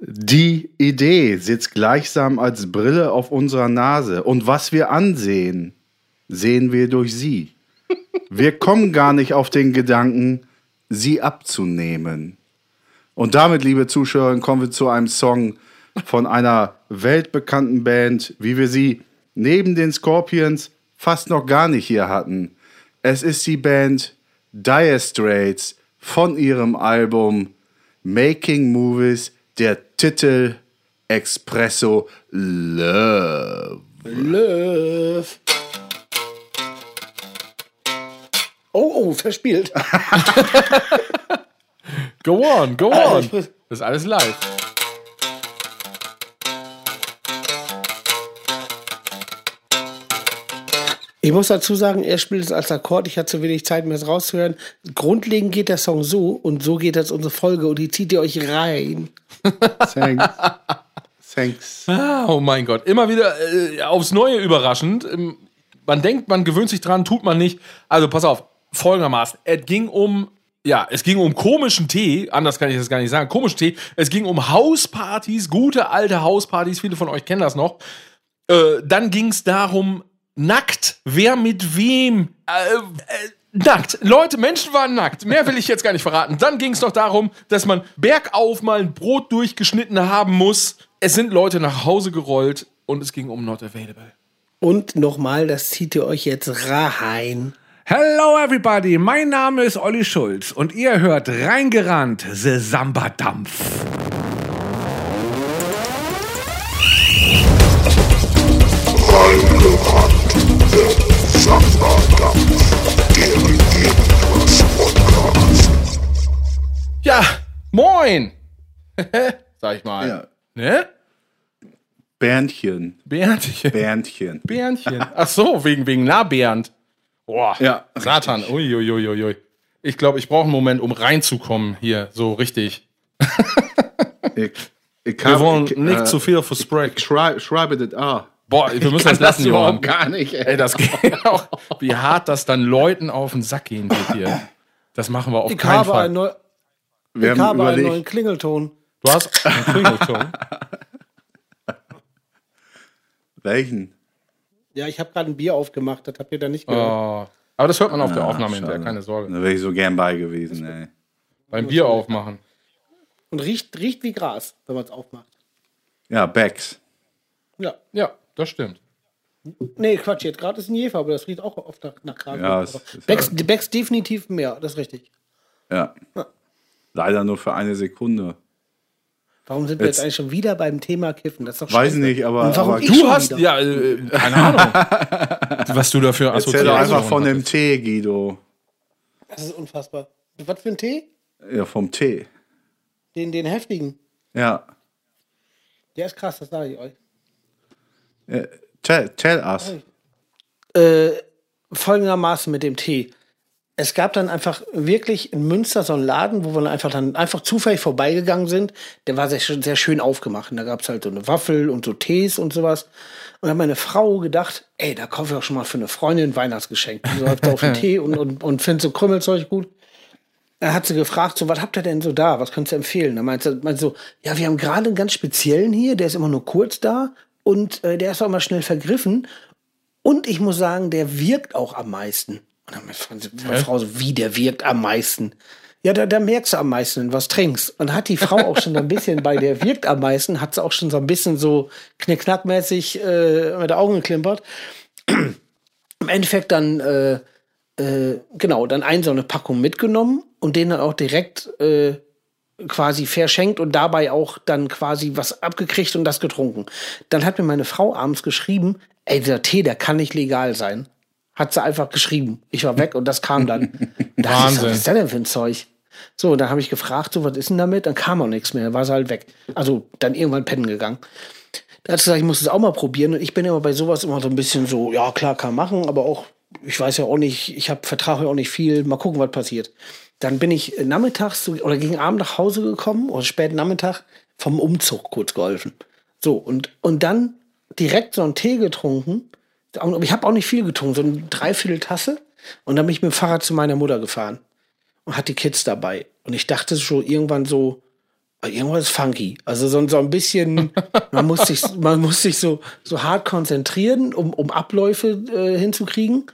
Die Idee sitzt gleichsam als Brille auf unserer Nase. Und was wir ansehen, sehen wir durch sie. Wir kommen gar nicht auf den Gedanken, sie abzunehmen. Und damit, liebe Zuschauer, kommen wir zu einem Song von einer weltbekannten Band, wie wir sie neben den Scorpions fast noch gar nicht hier hatten. Es ist die Band Dire Straits von ihrem Album Making Movies, der Titel Espresso Love. Love. Oh, oh, verspielt. Go on, go on. Das ist alles live. Ich muss dazu sagen, er spielt es als Akkord. Ich hatte zu wenig Zeit, mir das rauszuhören. Grundlegend geht der Song so und so geht jetzt unsere Folge und die zieht ihr euch rein. Thanks. Thanks. Ah, oh mein Gott. Immer wieder äh, aufs Neue überraschend. Ähm, Man denkt, man gewöhnt sich dran, tut man nicht. Also pass auf, folgendermaßen. Es ging um, ja, es ging um komischen Tee. Anders kann ich das gar nicht sagen. Komischen Tee. Es ging um Hauspartys, gute alte Hauspartys. Viele von euch kennen das noch. Äh, dann ging es darum, nackt. Wer mit wem? Äh, äh, nackt. Leute, Menschen waren nackt. Mehr will ich jetzt gar nicht verraten. Dann ging es noch darum, dass man bergauf mal ein Brot durchgeschnitten haben muss. Es sind Leute nach Hause gerollt und es ging um Not Available. Und nochmal, das zieht ihr euch jetzt rein. Hello everybody, mein Name ist Olli Schulz und ihr hört reingerannt, The Samba Dampf. Ja, moin! Sag ich mal. Ja. Ne? Berndchen. Berndchen. Berndchen. Berndchen. Ach so, wegen, wegen Na Bernd. Boah, Ja, Satan. Uiuiuiui. Ich glaube, ich brauche einen Moment, um reinzukommen hier, so richtig. Ich, ich Wir hab- wollen ich, nicht äh, zu viel versprechen. Ich schreibe, schreibe das A. Boah, wir müssen das lassen, Johann. überhaupt gar nicht. Ey. Ey, das geht auch. Wie hart das dann Leuten auf den Sack gehen wird hier. Das machen wir auf Ich keinen habe, Fall. Wir ich haben habe einen überlegt, neuen Klingelton. Du hast einen Klingelton. welchen? Ja, ich habe gerade ein Bier aufgemacht, das habt ihr da nicht gehört. Oh. Aber das hört man auf der Ah, Aufnahme hinterher, schade. keine Sorge. Da wäre ich so gern bei gewesen, ey. Beim Bier aufmachen. Und riecht, riecht wie Gras, wenn man es aufmacht. Ja, Becks. Ja. Ja, das stimmt. Nee, Quatsch, jetzt gerade ist ein Jefer, aber das riecht auch oft nach, nach Gras. Ja, es ist Becks, Becks definitiv mehr, das ist richtig. Ja. Leider nur für eine Sekunde. Warum sind wir jetzt, Jetzt- eigentlich schon wieder beim Thema Kiffen? Das ist doch Weiß scheiße. nicht, aber, Und warum aber ich Du schon hast, wieder? ja, äh, keine Ahnung. Was du dafür erzähl doch Assoziationen einfach von dem. Tee, Guido. Das ist unfassbar. Was für ein Tee? Ja, vom Tee. Den, den heftigen. Ja. Der ist krass, das sage ich euch. Äh, Tell, tell us. Äh, folgendermaßen mit dem Tee. Es gab dann einfach wirklich in Münster so einen Laden, wo wir dann einfach dann einfach zufällig vorbeigegangen sind. Der war sehr, schön- sehr schön aufgemacht. Und da gab es halt so eine Waffel und so Tees und sowas. Und dann hat meine Frau gedacht, ey, da kaufe ich auch schon mal für eine Freundin ein Weihnachtsgeschenk. Die läuft auf den Tee und, und, und findet so Krümmelzeug gut. Dann hat sie gefragt, so, was habt ihr denn so da? Was könnt ihr empfehlen? Dann meinte sie so, ja, wir haben gerade einen ganz speziellen hier, der ist immer nur kurz da und äh, der ist auch immer schnell vergriffen. Und ich muss sagen, der wirkt auch am meisten. Und dann meine Frau, meine Frau so, wie der wirkt am meisten? Ja, da, da merkst du am meisten, was trinkst. Und hat die Frau auch schon so ein bisschen bei der wirkt am meisten, hat sie auch schon so ein bisschen so knickknackmäßig äh, mit den Augen geklimpert. Im Endeffekt dann, äh, äh, genau, dann ein so eine Packung mitgenommen und den dann auch direkt äh, quasi verschenkt und dabei auch dann quasi was abgekriegt und das getrunken. Dann hat mir meine Frau abends geschrieben, ey, dieser Tee, der kann nicht legal sein. Hat sie einfach geschrieben. Ich war weg und das kam dann. Da dachte ich Wahnsinn. Was ist das denn für ein Zeug? So, dann habe ich gefragt, so, was ist denn damit? Dann kam auch nichts mehr, war sie halt weg. Also dann irgendwann pennen gegangen. Da hat sie gesagt, ich muss es auch mal probieren. Und ich bin immer bei sowas immer so ein bisschen so, ja klar, kann machen, aber auch, ich weiß ja auch nicht, ich habe vertrage ja auch nicht viel, mal gucken, was passiert. Dann bin ich nachmittags so- oder gegen Abend nach Hause gekommen oder spät Nachmittag vom Umzug kurz geholfen. So, und, und dann direkt so einen Tee getrunken. Ich habe auch nicht viel getrunken, so eine Dreiviertel Tasse. Und dann bin ich mit dem Fahrrad zu meiner Mutter gefahren und hatte die Kids dabei. Und ich dachte schon irgendwann so, irgendwas funky. Also so, so ein bisschen, man muss sich, man muss sich so, so hart konzentrieren, um, um Abläufe äh, hinzukriegen.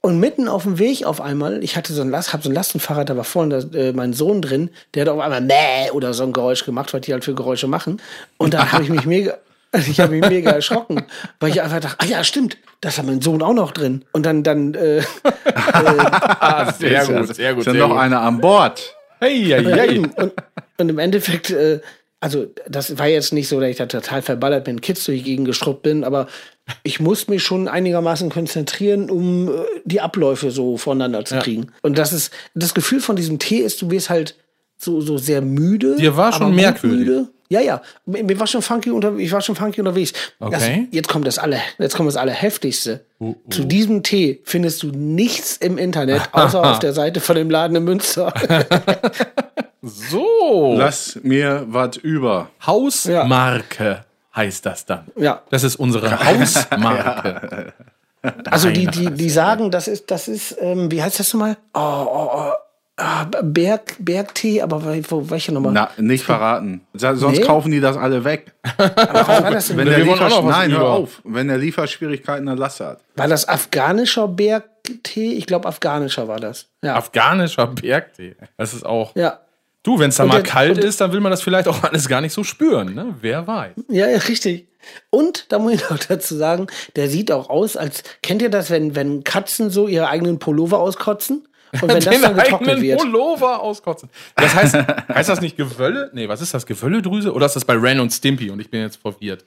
Und mitten auf dem Weg auf einmal, ich hatte so ein Last, hab so ein Lastenfahrrad, da war vorne da, äh, mein Sohn drin, der hat auf einmal Mäh oder so ein Geräusch gemacht, was die halt für Geräusche machen. Und da habe ich mich mega, ich habe mich mega erschrocken, weil ich einfach dachte, ah ja, stimmt, das hat mein Sohn auch noch drin. Und dann, dann, äh, Ah, sehr gut, sehr gut. Ist ja sehr noch gut. einer an Bord. Hey, hey, Ja, hey. Und, und im Endeffekt, äh, also das war jetzt nicht so, dass ich da total verballert mit den Kids durch die Gegend gestruppt bin, aber ich muss mich schon einigermaßen konzentrieren, um äh, die Abläufe so voneinander zu kriegen. Und das ist, das Gefühl von diesem Tee ist, du wirst halt so, so sehr müde. Dir war schon merkwürdig. Müde. Ja, ja. Mir, war schon funky unter, ich war schon funky unterwegs. Das, Okay. jetzt kommt das alle, jetzt kommt das Allerheftigste. Zu diesem Tee findest du nichts im Internet, außer auf der Seite von dem Laden in Münster. So. Lass mir was über. Hausmarke heißt das dann. Ja. Das ist unsere Hausmarke. Also die, die, die sagen, das ist, das ist, ähm, wie heißt das nochmal? Oh, oh, oh. Ah, Berg, Bergtee, aber wo, welche nochmal? Na, nicht verraten. Sonst Nee? kaufen die das alle weg. war, das denn? Wenn Wir der wollen auch Liefer Nein, hör auf. Wenn der Lieferschwierigkeiten eine Lasse hat. war das afghanischer Bergtee? Ich glaube, afghanischer war das. Ja. Afghanischer Bergtee. Das ist auch. ja. Du, wenn es da Und mal der- kalt ist, dann will man das vielleicht auch alles gar nicht so spüren. Ne? Wer weiß. Ja, ja, richtig. Und da muss ich noch dazu sagen, der sieht auch aus, als kennt ihr das, wenn, wenn Katzen so ihre eigenen Pullover auskotzen? Und wenn das Den dann getrocknet eigenen wird. Pullover auskotzen. Das heißt, heißt das nicht Gewölle? Nee, was ist das? Gewölledrüse? Oder ist das bei Ren und Stimpy? Und ich bin jetzt verwirrt.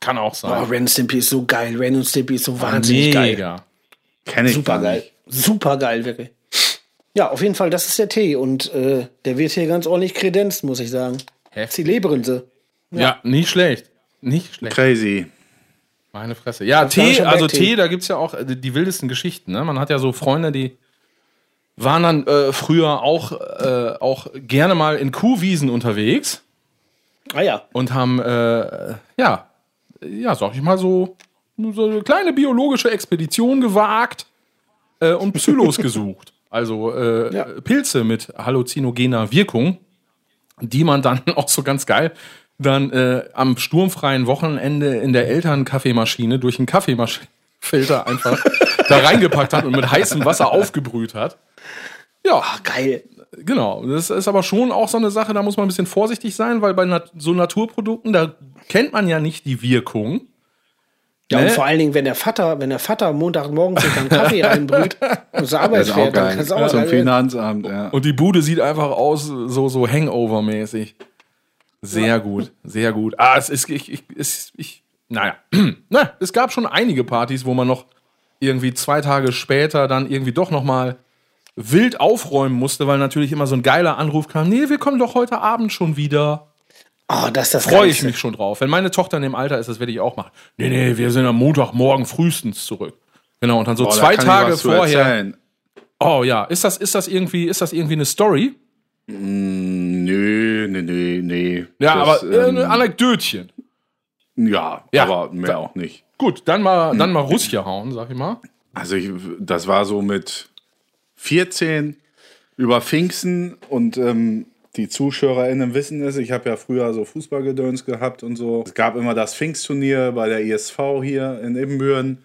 Kann auch Oh, sein. Ren und Stimpy ist so geil. Ren und Stimpy ist so wahnsinnig geil. Mega. Kenn ich Super geil. Super geil, wirklich. Ja, auf jeden Fall, das ist der Tee. Und äh, der wird hier ganz ordentlich kredenzt, muss ich sagen. Heftig. Zelebrieren sie. Ja. nicht schlecht. Nicht schlecht. Crazy. Meine Fresse. Ja, Tee, also. Tee, da gibt's ja auch äh, die wildesten Geschichten. Ne? Man hat ja so Freunde, die waren dann äh, früher auch, äh, auch gerne mal in Kuhwiesen unterwegs Ah ja. und haben, äh, ja, ja, sag ich mal so, so eine kleine biologische Expedition gewagt äh, und Psylos gesucht. Also äh, Ja. Pilze mit halluzinogener Wirkung, die man dann auch so ganz geil dann äh, am sturmfreien Wochenende in der Elternkaffeemaschine durch einen Kaffeefilter einfach da reingepackt hat und mit heißem Wasser aufgebrüht hat. Ja, Ah, geil. Genau, das ist aber schon auch so eine Sache, da muss man ein bisschen vorsichtig sein, weil bei nat so Naturprodukten, da kennt man ja nicht die Wirkung. Ja, Ne? und vor allen Dingen, wenn der Vater, wenn der Vater Montagmorgens sich einen Kaffee reinbrüht und zur Arbeit Das ist auch fährt, dann kann es auch Zum geil. Finanzamt, ja. Und die Bude sieht einfach aus, so, so Hangover-mäßig. Sehr gut, sehr gut. Ah, es ist, ich, ich, es, ich, naja, na, es gab schon einige Partys, wo man noch irgendwie zwei Tage später dann irgendwie doch noch mal wild aufräumen musste, weil natürlich immer so ein geiler Anruf kam, nee, wir kommen doch heute Abend schon wieder. Oh, das ist das Freue ich mich schon drauf. Wenn meine Tochter in dem Alter ist, das werde ich auch machen. Nee, nee, wir sind am Montagmorgen frühestens zurück. Genau, und dann so Boah, da zwei ich Tage vorher. erzählen. Oh ja, ist das, ist das irgendwie, ist das irgendwie eine Story? Nö, nee, nee, nee. Ja, Das, aber äh, ähm, ein Anekdötchen. ja, Ja. aber mehr auch nicht. Gut, dann mal, dann mal Russia hauen, sag ich mal. Also ich, das war so mit 14 über Pfingsten und ähm, die ZuschauerInnen wissen es, ich habe ja früher so Fußballgedöns gehabt und so. Es gab immer das Pfingstturnier bei der ISV hier in Ibbenbüren.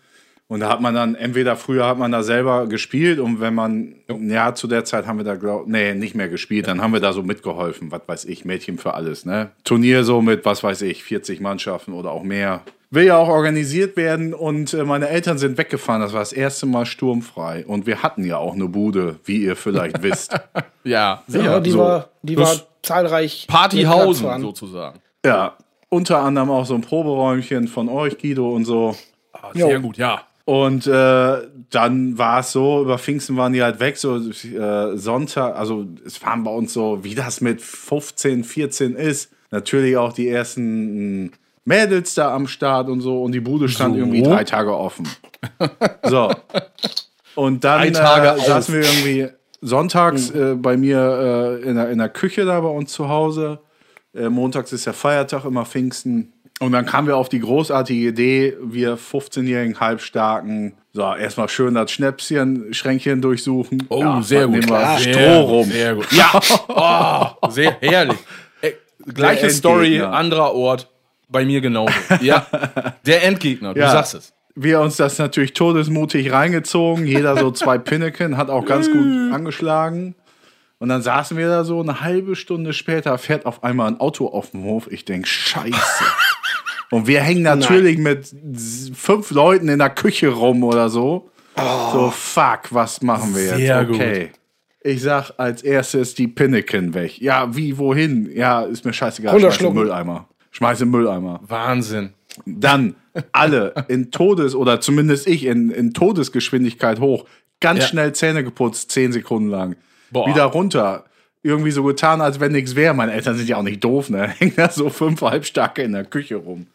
Und da hat man dann, entweder früher hat man da selber gespielt und wenn man, ja, zu der Zeit haben wir da, glaub, nee, nicht mehr gespielt, dann haben wir da so mitgeholfen, was weiß ich, Mädchen für alles, ne? Turnier so mit, was weiß ich, 40 Mannschaften oder auch mehr. Will ja auch organisiert werden und äh, meine Eltern sind weggefahren, das war das erste Mal sturmfrei und wir hatten ja auch eine Bude, wie ihr vielleicht wisst. Ja, Ja, die so. war, die Das war zahlreich. Partyhausen sozusagen. Ja, unter anderem auch so ein Proberäumchen von euch, Guido und so. Ah, sehr gut, ja. Und äh, dann war es so, über Pfingsten waren die halt weg, so äh, Sonntag, also es waren bei uns so, wie das mit 15, 14 ist, natürlich auch die ersten mh, Mädels da am Start und so und die Bude stand So. irgendwie drei Tage offen. So. Und dann äh, saßen wir irgendwie sonntags äh, bei mir äh, in, der, in der Küche da bei uns zu Hause. Äh, montags ist ja Feiertag, immer Pfingsten. Und dann kamen wir auf die großartige Idee, wir 15-jährigen Halbstarken, so, erstmal schön das Schnäpschen, Schränkchen durchsuchen. Oh, Ja, sehr gut. Nehmen Stroh rum. Sehr gut. Ja, oh, sehr herrlich. Ey, Gleiche Story, anderer Ort. Bei mir genauso. Ja, der Endgegner, du Ja. sagst es. Wir uns das natürlich todesmutig reingezogen. Jeder so zwei Pinneken, hat auch ganz gut angeschlagen. Und dann saßen wir da so, eine halbe Stunde später fährt auf einmal ein Auto auf dem Hof. Ich denk, scheiße. Und wir hängen natürlich mit s- fünf Leuten in der Küche rum oder so. So, fuck, was machen wir jetzt? Sehr okay. Ich sag als erstes die Pinneken weg. Ja, wie, wohin? Ja, ist mir scheißegal. Mülleimer. Schmeiß in den Mülleimer. Wahnsinn. Dann alle in Todes- oder zumindest ich in, in Todesgeschwindigkeit hoch. Ganz Ja. schnell Zähne geputzt, zehn Sekunden lang. Boah. Wieder runter. Irgendwie so getan, als wenn nichts wäre. Meine Eltern sind ja auch nicht doof, ne? Hängen da so fünf Halbstarke in der Küche rum.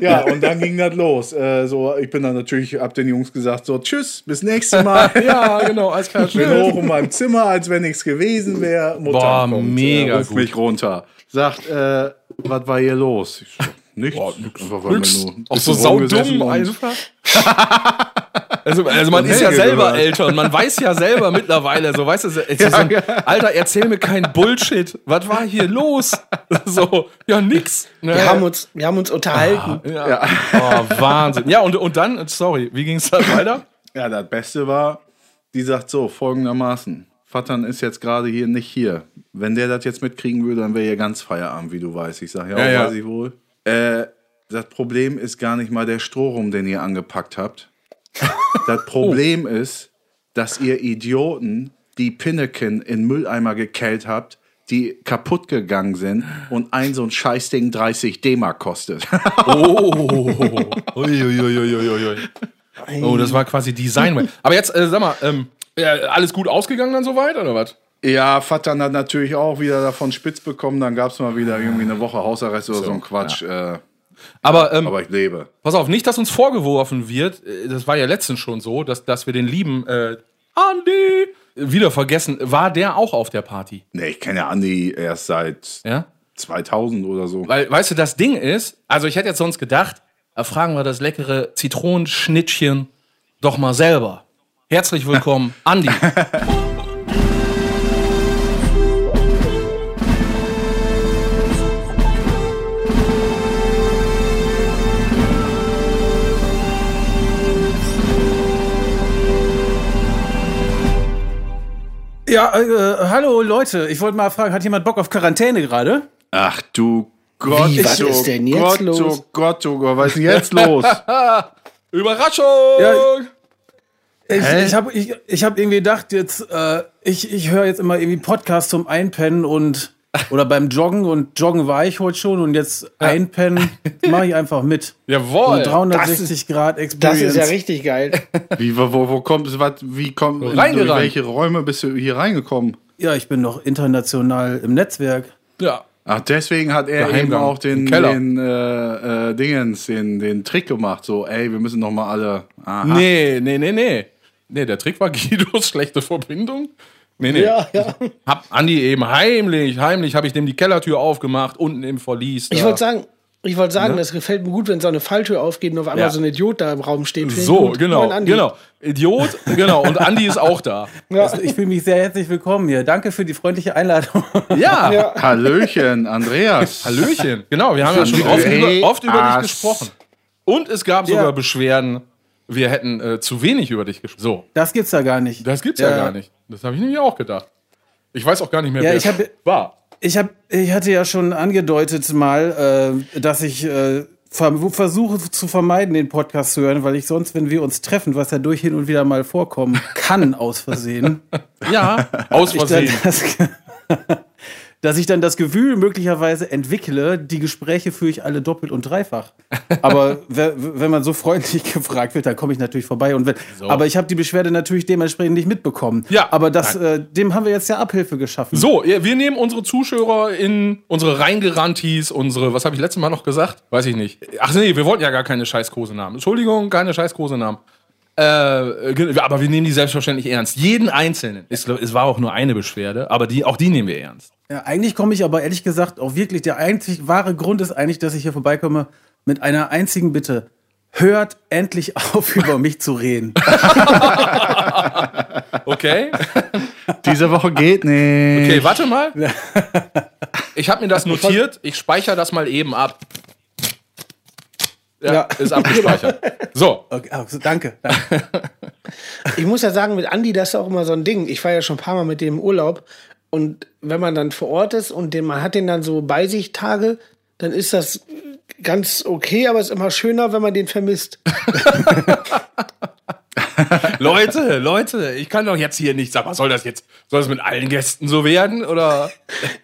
Ja, und dann ging das los. Äh, so, ich bin dann natürlich, hab den Jungs gesagt, so, tschüss, bis nächstes Mal. Ja, genau, als klar. Ich bin hoch in meinem Zimmer, als wenn nichts gewesen wäre. Mutter Boah, kommt, mega äh, ruft gut. mich runter. Sagt, äh, was war hier los? Ich so, nichts. Einfach, weil wir Nix. nur ein Auch so saudumm einfach. also, also man Und ist ja selber älter und man weiß ja selber mittlerweile, so weißt du, so ein, Alter, erzähl mir kein Bullshit. Was war hier los? So, ja, nix. Ne? Wir haben uns, wir haben uns unterhalten. ja. Oh, Wahnsinn. Ja, und, und dann, sorry, wie ging es dann weiter? Ja, das Beste war, die sagt so, folgendermaßen. Vattern ist jetzt gerade hier nicht hier. Wenn der das jetzt mitkriegen würde, dann wäre hier ganz Feierabend, wie du weißt. Ich sage, ja, Ja, ja. weiß ich wohl. Äh, das Problem ist gar nicht mal der Strohrum, den ihr angepackt habt. das Problem ist, dass ihr Idioten die Pinneken in Mülleimer gekellt habt, die kaputt gegangen sind und ein so ein Scheißding 30 D-Mark kostet. Oh, Uiuiuiuiui. Oh, das war quasi Design. Aber jetzt, äh, sag mal, ähm, ja, alles gut ausgegangen dann soweit, oder was? Ja, Vater hat natürlich auch wieder davon spitz bekommen. Dann gab es mal wieder irgendwie eine Woche Hausarrest oder so, ein Quatsch. Äh, Aber, ähm, aber ich lebe. pass auf, nicht, dass uns vorgeworfen wird, äh, das war ja letztens schon so, dass, dass wir den lieben äh, Andi wieder vergessen. War der auch auf der Party? Nee, ich kenne ja Andi erst seit Ja? 2000 oder so. Weil, weißt du, das Ding ist, also ich hätte jetzt sonst gedacht, da fragen wir das leckere Zitronenschnittchen doch mal selber. Herzlich willkommen, Andi. Ja, äh, hallo Leute. Ich wollte mal fragen, hat jemand Bock auf Quarantäne gerade? Ach du Gott, Wie, was oh ist denn jetzt Gott, los? oh Gott, oh Gott, was ist denn jetzt los? Überraschung! Ja, Ich, Hä? ich habe ich, ich hab irgendwie gedacht, jetzt, äh, ich, ich höre jetzt immer irgendwie Podcasts zum Einpennen und oder beim Joggen und Joggen war ich heute schon und jetzt Einpennen mache ich einfach mit. Jawohl. Und 360 Grad Das Experience. ist ja richtig geil. Wie, wo, wo, wo kommt es, was, wie kommt, in welche Räume bist du hier reingekommen? Ja, ich bin noch international im Netzwerk. Ja. Ach, deswegen hat er eben Geheimgang. auch den, den äh, äh, Dingens, den, den Trick gemacht. So, ey, wir müssen noch mal alle. Aha. Nee, nee, nee, nee. Nee, der Trick war Guidos schlechte Verbindung. Nee, nee. Ja, ja. Hab Andi eben heimlich, heimlich habe ich dem die Kellertür aufgemacht, unten im Verlies. Ich da. wollte sagen, ich wollte sagen, das gefällt mir gut, wenn so eine Falltür aufgeht und auf einmal Ja. so ein Idiot da im Raum steht. Ich So, genau, genau. Idiot, genau. Und Andi ist auch da. Also ich fühle mich sehr herzlich willkommen hier. Danke für die freundliche Einladung. Ja. Ja. Hallöchen, Andreas. Hallöchen. Genau, wir haben ja schon oft, über, oft über dich gesprochen. Und es gab sogar Ja. Beschwerden, wir hätten äh, zu wenig über dich gesprochen. So, Das gibt's ja gar nicht. das gibt's ja, gar nicht. Das habe ich nämlich auch gedacht. Ich weiß auch gar nicht mehr, Ja, wer ich hab- war. Ich, hab, ich hatte ja schon angedeutet mal, äh, dass ich äh, ver versuche zu vermeiden, den Podcast zu hören, weil ich sonst, wenn wir uns treffen, was ja durch hin und wieder mal vorkommen kann, aus Versehen, Ja, aus ich Versehen. das, dass ich dann das Gefühl möglicherweise entwickle, die Gespräche führe ich alle doppelt und dreifach. Aber wenn man so freundlich gefragt wird, dann komme ich natürlich vorbei. Und wenn, Aber ich habe die Beschwerde natürlich dementsprechend nicht mitbekommen. Ja. Aber das, äh, dem haben wir jetzt ja Abhilfe geschaffen. So, wir nehmen unsere Zuschauer in unsere Reingerantis, unsere, was habe ich letztes Mal noch gesagt? Weiß ich nicht. Ach nee, wir wollten ja gar keine Scheißkosenamen. Entschuldigung, keine Scheißkosenamen. Äh, aber wir nehmen die selbstverständlich ernst. Jeden einzelnen. Es, es war auch nur eine Beschwerde, aber die, auch die nehmen wir ernst. Ja, eigentlich komme ich aber ehrlich gesagt auch wirklich, der einzig wahre Grund ist eigentlich, dass ich hier vorbeikomme mit einer einzigen Bitte. Hört endlich auf, über mich zu reden. Okay? Diese Woche geht nicht. Okay, warte mal. ich habe mir das notiert. Ich speichere das mal eben ab. Ja, Ja. ist abgespeichert. So, Okay, ah, so, danke. danke. Ich muss ja sagen, mit Andi, das ist auch immer so ein Ding. Ich war ja schon ein paar Mal mit dem im Urlaub. Und wenn man dann vor Ort ist und den, man hat den dann so bei sich Tage, dann ist das ganz okay, aber es ist immer schöner, wenn man den vermisst. Leute, Leute, ich kann doch jetzt hier nicht sagen, was soll das jetzt? Soll das mit allen Gästen so werden? Oder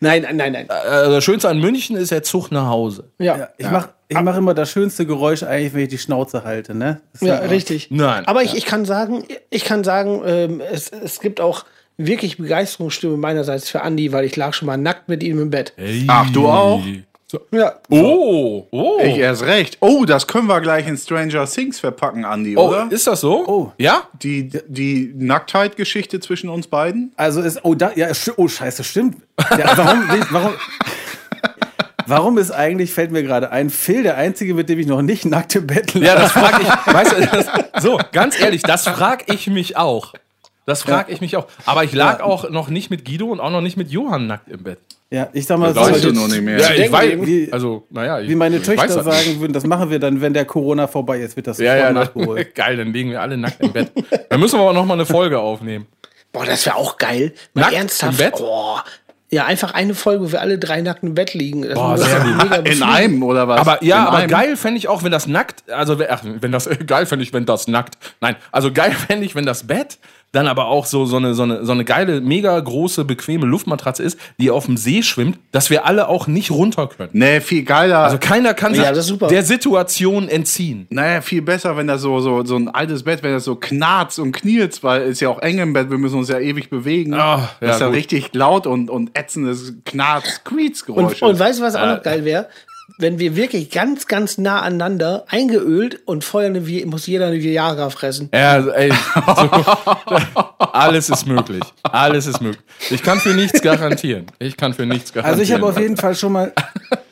Nein, nein, nein, nein. äh, das Schönste an München ist der Zug nach Hause. Ja, Ja, ich mache ich mach immer das schönste Geräusch eigentlich, wenn ich die Schnauze halte, ne? Ja, immer- richtig. Nein. Aber ich, ich kann sagen, ich kann sagen, ähm, es, es gibt auch wirklich Begeisterungsstimme meinerseits für Andi, weil ich lag schon mal nackt mit ihm im Bett. Ach, du auch? Ja. Oh, oh. Ich erst recht. Oh, das können wir gleich in Stranger Things verpacken, Andy, oh, oder? ist das so? Oh. Ja? Die, die Nacktheit-Geschichte zwischen uns beiden? Also ist, oh, da, ja, oh, scheiße, stimmt. Ja, warum, warum, warum ist eigentlich, fällt mir gerade ein, Phil der Einzige, mit dem ich noch nicht nackt im Bett lag? Ja, das frage ich. Weißt du, das, so, ganz ehrlich, das frage ich mich auch. Das frage ich mich auch. Aber ich lag Ja. auch noch nicht mit Guido und auch noch nicht mit Johann nackt im Bett. Ja, ich sag mal so, Weißt du noch nicht mehr. Ja, ich weiß. wie- also, naja, ich, wie meine ich Töchter weiß das sagen würden, das machen wir dann, wenn der Corona vorbei ist, wird das Ja, ja, nachgeholt. geil, dann legen wir alle nackt im Bett. Dann müssen wir aber noch mal eine Folge aufnehmen. Boah, das wäre auch geil. Mal Nackt ernsthaft. im Bett? Oh. Ja, einfach eine Folge, wo wir alle drei nackt im Bett liegen. Das Boah, sehr ja mega In einem, oder was? Aber ja, In aber einem? geil fände ich auch, wenn das nackt, also ach, wenn das geil fände ich, wenn das nackt. Nein, also geil fände ich, wenn das Bett dann aber auch so so eine so eine so eine geile mega große bequeme Luftmatratze ist, die auf dem See schwimmt, dass wir alle auch nicht runter können. Nee, viel geiler. Also keiner kann sich Ja, super. der Situation entziehen. naja, viel besser, wenn das so, so, so ein altes Bett, wenn das so knarzt und knirzt, weil es ist ja auch eng im Bett, wir müssen uns ja ewig bewegen. Ah, ja, das ist ja richtig laut und, und ätzendes Knarz, Quietsgeräusch. Und, und weißt du, was auch noch geil wäre? Wenn wir wirklich ganz, ganz nah aneinander eingeölt und vorher eine, Vi- muss jeder eine Viagra fressen. Ja, ey, so, alles ist möglich. Alles ist möglich. Ich kann für nichts garantieren. Ich kann für nichts garantieren. Also ich habe auf jeden Fall schon mal,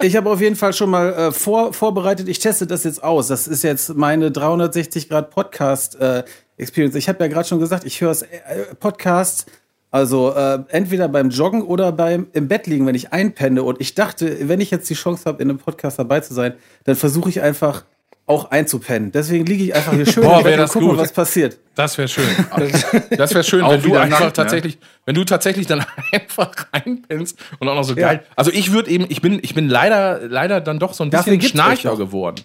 ich habe auf jeden Fall schon mal äh, vor, vorbereitet. Ich teste das jetzt aus. Das ist jetzt meine 360 Grad Podcast äh, Experience. Ich habe ja gerade schon gesagt, ich höre äh, Podcasts. Also äh, entweder beim Joggen oder beim im Bett liegen, wenn ich einpenne. Und ich dachte, wenn ich jetzt die Chance habe, in einem Podcast dabei zu sein, dann versuche ich einfach auch einzupennen. Deswegen liege ich einfach hier schön Boah, und das gucke, gut. was passiert. Das wäre schön. Das wäre schön, wenn du einfach nackt, ne? tatsächlich, wenn du tatsächlich dann einfach reinpennst und auch noch so geil. Also ich würde eben, ich bin, ich bin leider, leider dann doch so ein bisschen Schnarcher geworden.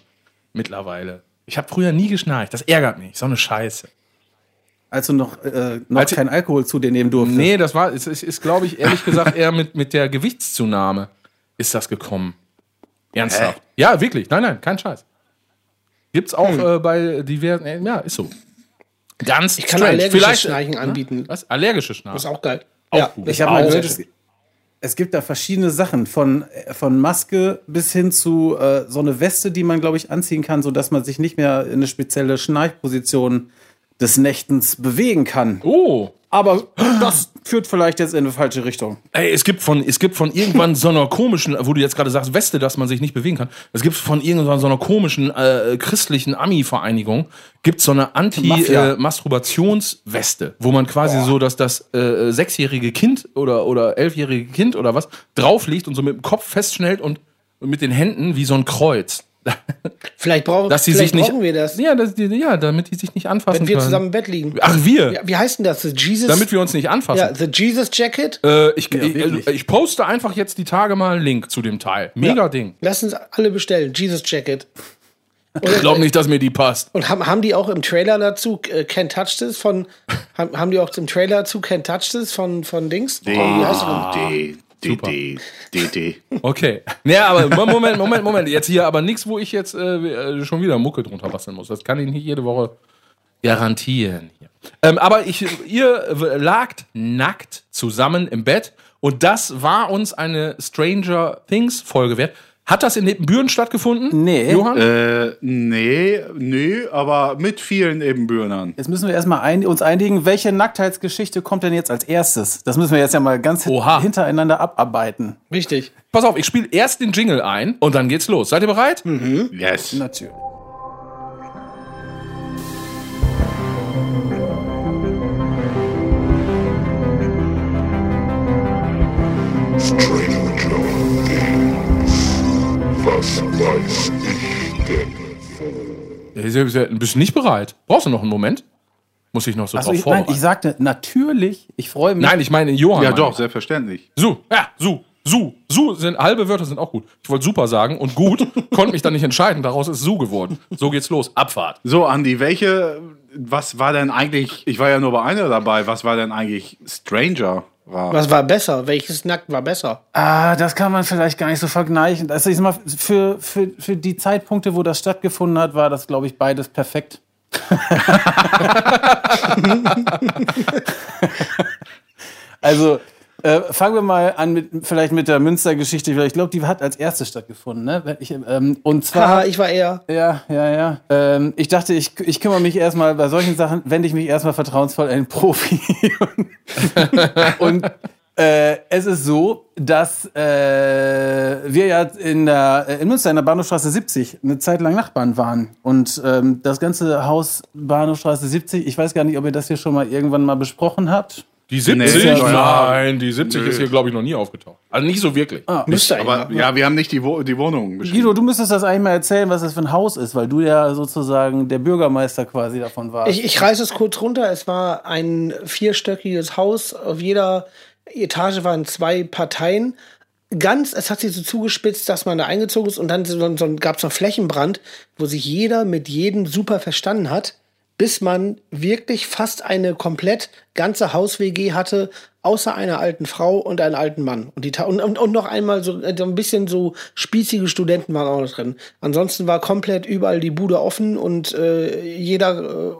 Mittlerweile. Ich habe früher nie geschnarcht. Das ärgert mich. So eine Scheiße. Als du noch, äh, noch Als ich- kein Alkohol zu dir nehmen durftest. Nee, das war, es ist, ist glaube ich, ehrlich gesagt, eher mit, mit der Gewichtszunahme ist das gekommen. Ernsthaft. Ja, wirklich. Nein, nein, kein Scheiß. Gibt's auch Hm. äh, bei diversen, äh, ja, ist so. Ganz Ich kann strange. allergisches Vielleicht, Schnarchen anbieten. Was? Allergische Das ist Schnarchen. auch geil. Auch ja, gut. Ich habe mal gehört, es gibt da verschiedene Sachen, von, äh, von Maske bis hin zu äh, so eine Weste, die man, glaube ich, anziehen kann, sodass man sich nicht mehr in eine spezielle Schnarchposition des Nächtens bewegen kann. Oh. Aber das führt vielleicht jetzt in eine falsche Richtung. Ey, es gibt von, es gibt von irgendwann so einer komischen, wo du jetzt gerade sagst, Weste, dass man sich nicht bewegen kann. Es gibt von irgendwann so einer komischen äh, christlichen Ami-Vereinigung gibt so eine. Anti-Masturbationsweste, wo man quasi so, dass das äh, sechsjährige Kind oder oder elfjährige Kind oder was drauf liegt und so mit dem Kopf festschnellt und mit den Händen wie so ein Kreuz. Vielleicht brauchen, Dass sie vielleicht sich nicht, brauchen wir das, Ja, das, die, ja, damit die sich nicht anfassen wenn wir können. zusammen im Bett liegen. Ach, wir. Ja, wie heißt denn das? The Jesus, Damit wir uns nicht anfassen. ja, the Jesus Jacket? Äh, ich, ich, wirklich. ich poste einfach jetzt die Tage mal einen Link zu dem Teil. Mega Ja. Ding. Lass uns alle bestellen. Jesus Jacket. Ich glaube nicht, dass mir die passt. Und haben, haben die auch im Trailer dazu äh, Can't Touch This von, haben, haben die auch im Trailer dazu Can't Touch This von, von Dings? Wie heißt der denn? D, D, D, D, D. Okay. Ja, aber Moment, Moment, Moment. Jetzt hier aber nichts, wo ich jetzt äh, äh, schon wieder Mucke drunter basteln muss. Das kann ich nicht jede Woche garantieren. Ähm, aber ich, ihr lagt nackt zusammen im Bett und das war uns eine Stranger Things Folge wert. Hat das in Nettenbüren stattgefunden? Nee. Johann? Äh, nee, nee, aber mit vielen Ebenbürnern. Jetzt müssen wir erstmal ein, uns einigen, welche Nacktheitsgeschichte kommt denn jetzt als erstes? Das müssen wir jetzt ja mal ganz Oha. hintereinander abarbeiten. Richtig. Pass auf, ich spiele erst den Jingle ein und dann geht's los. Seid ihr bereit? Yes. Natürlich. Bist du nicht bereit? Brauchst du noch einen Moment? Muss ich noch so Also drauf ich, nein, vorbereiten? ich sagte natürlich, ich freue mich. Nein, ich meine Johann. Ja, doch, ich. selbstverständlich. Su, ja, su, su, su sind halbe Wörter sind auch gut. Ich wollte super sagen und gut, konnte mich dann nicht entscheiden. Daraus ist su geworden. So geht's los. Abfahrt. So, Andi, welche, was war denn eigentlich, ich war ja nur bei einer dabei, was war denn eigentlich Stranger? War? Was war besser? Welches Nackt war besser? Ah, das kann man vielleicht gar nicht so vergleichen. Also ich sag mal, für, für, für die Zeitpunkte, wo das stattgefunden hat, war das, glaube ich, beides perfekt. also äh, fangen wir mal an mit vielleicht mit der Münster-Geschichte. Ich glaube, die hat als erste stattgefunden. Ne? Ich, ähm, und zwar Haha, ich war eher. Ja, ja, ja. Ähm, ich dachte, ich, ich kümmere mich erstmal bei solchen Sachen, wende ich mich erstmal vertrauensvoll an den Profi. und äh, es ist so, dass äh, wir ja in, der, äh, in Münster in der Bahnhofstraße 70 eine Zeit lang Nachbarn waren. Und ähm, das ganze Haus Bahnhofstraße 70, ich weiß gar nicht, ob ihr das hier schon mal irgendwann mal besprochen habt. Die 70? Nee, Nein, die 70 Nö. ist hier, glaube ich, noch nie aufgetaucht. Also nicht so wirklich. Müsste eigentlich. Aber ja, wir haben nicht die, Wo die Wohnung beschrieben. Guido, du müsstest das eigentlich mal erzählen, was das für ein Haus ist, weil du ja sozusagen der Bürgermeister quasi davon warst. Ich, ich reiße es kurz runter. Es war ein vierstöckiges Haus. Auf jeder Etage waren zwei Parteien. Ganz, es hat sich so zugespitzt, dass man da eingezogen ist und dann so, so, gab es noch Flächenbrand, wo sich jeder mit jedem super verstanden hat, bis man wirklich fast eine komplett ganze Haus-WG hatte, außer einer alten Frau und einem alten Mann. Und, die, und, und, und noch einmal so äh, so ein bisschen so spießige Studenten waren auch noch drin. Ansonsten war komplett überall die Bude offen und äh, jeder äh,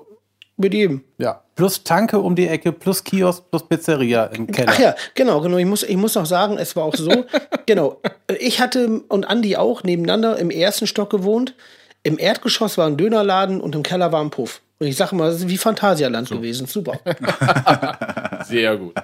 mit jedem. Ja. Plus Tanke um die Ecke, plus Kiosk, plus Pizzeria im Keller. Ach ja, genau, genau. Ich muss, ich muss noch sagen, es war auch so. genau. Ich hatte und Andi auch nebeneinander im ersten Stock gewohnt. Im Erdgeschoss war ein Dönerladen und im Keller war ein Puff. Und ich sag mal, das ist wie Phantasialand gewesen. Super. Sehr gut.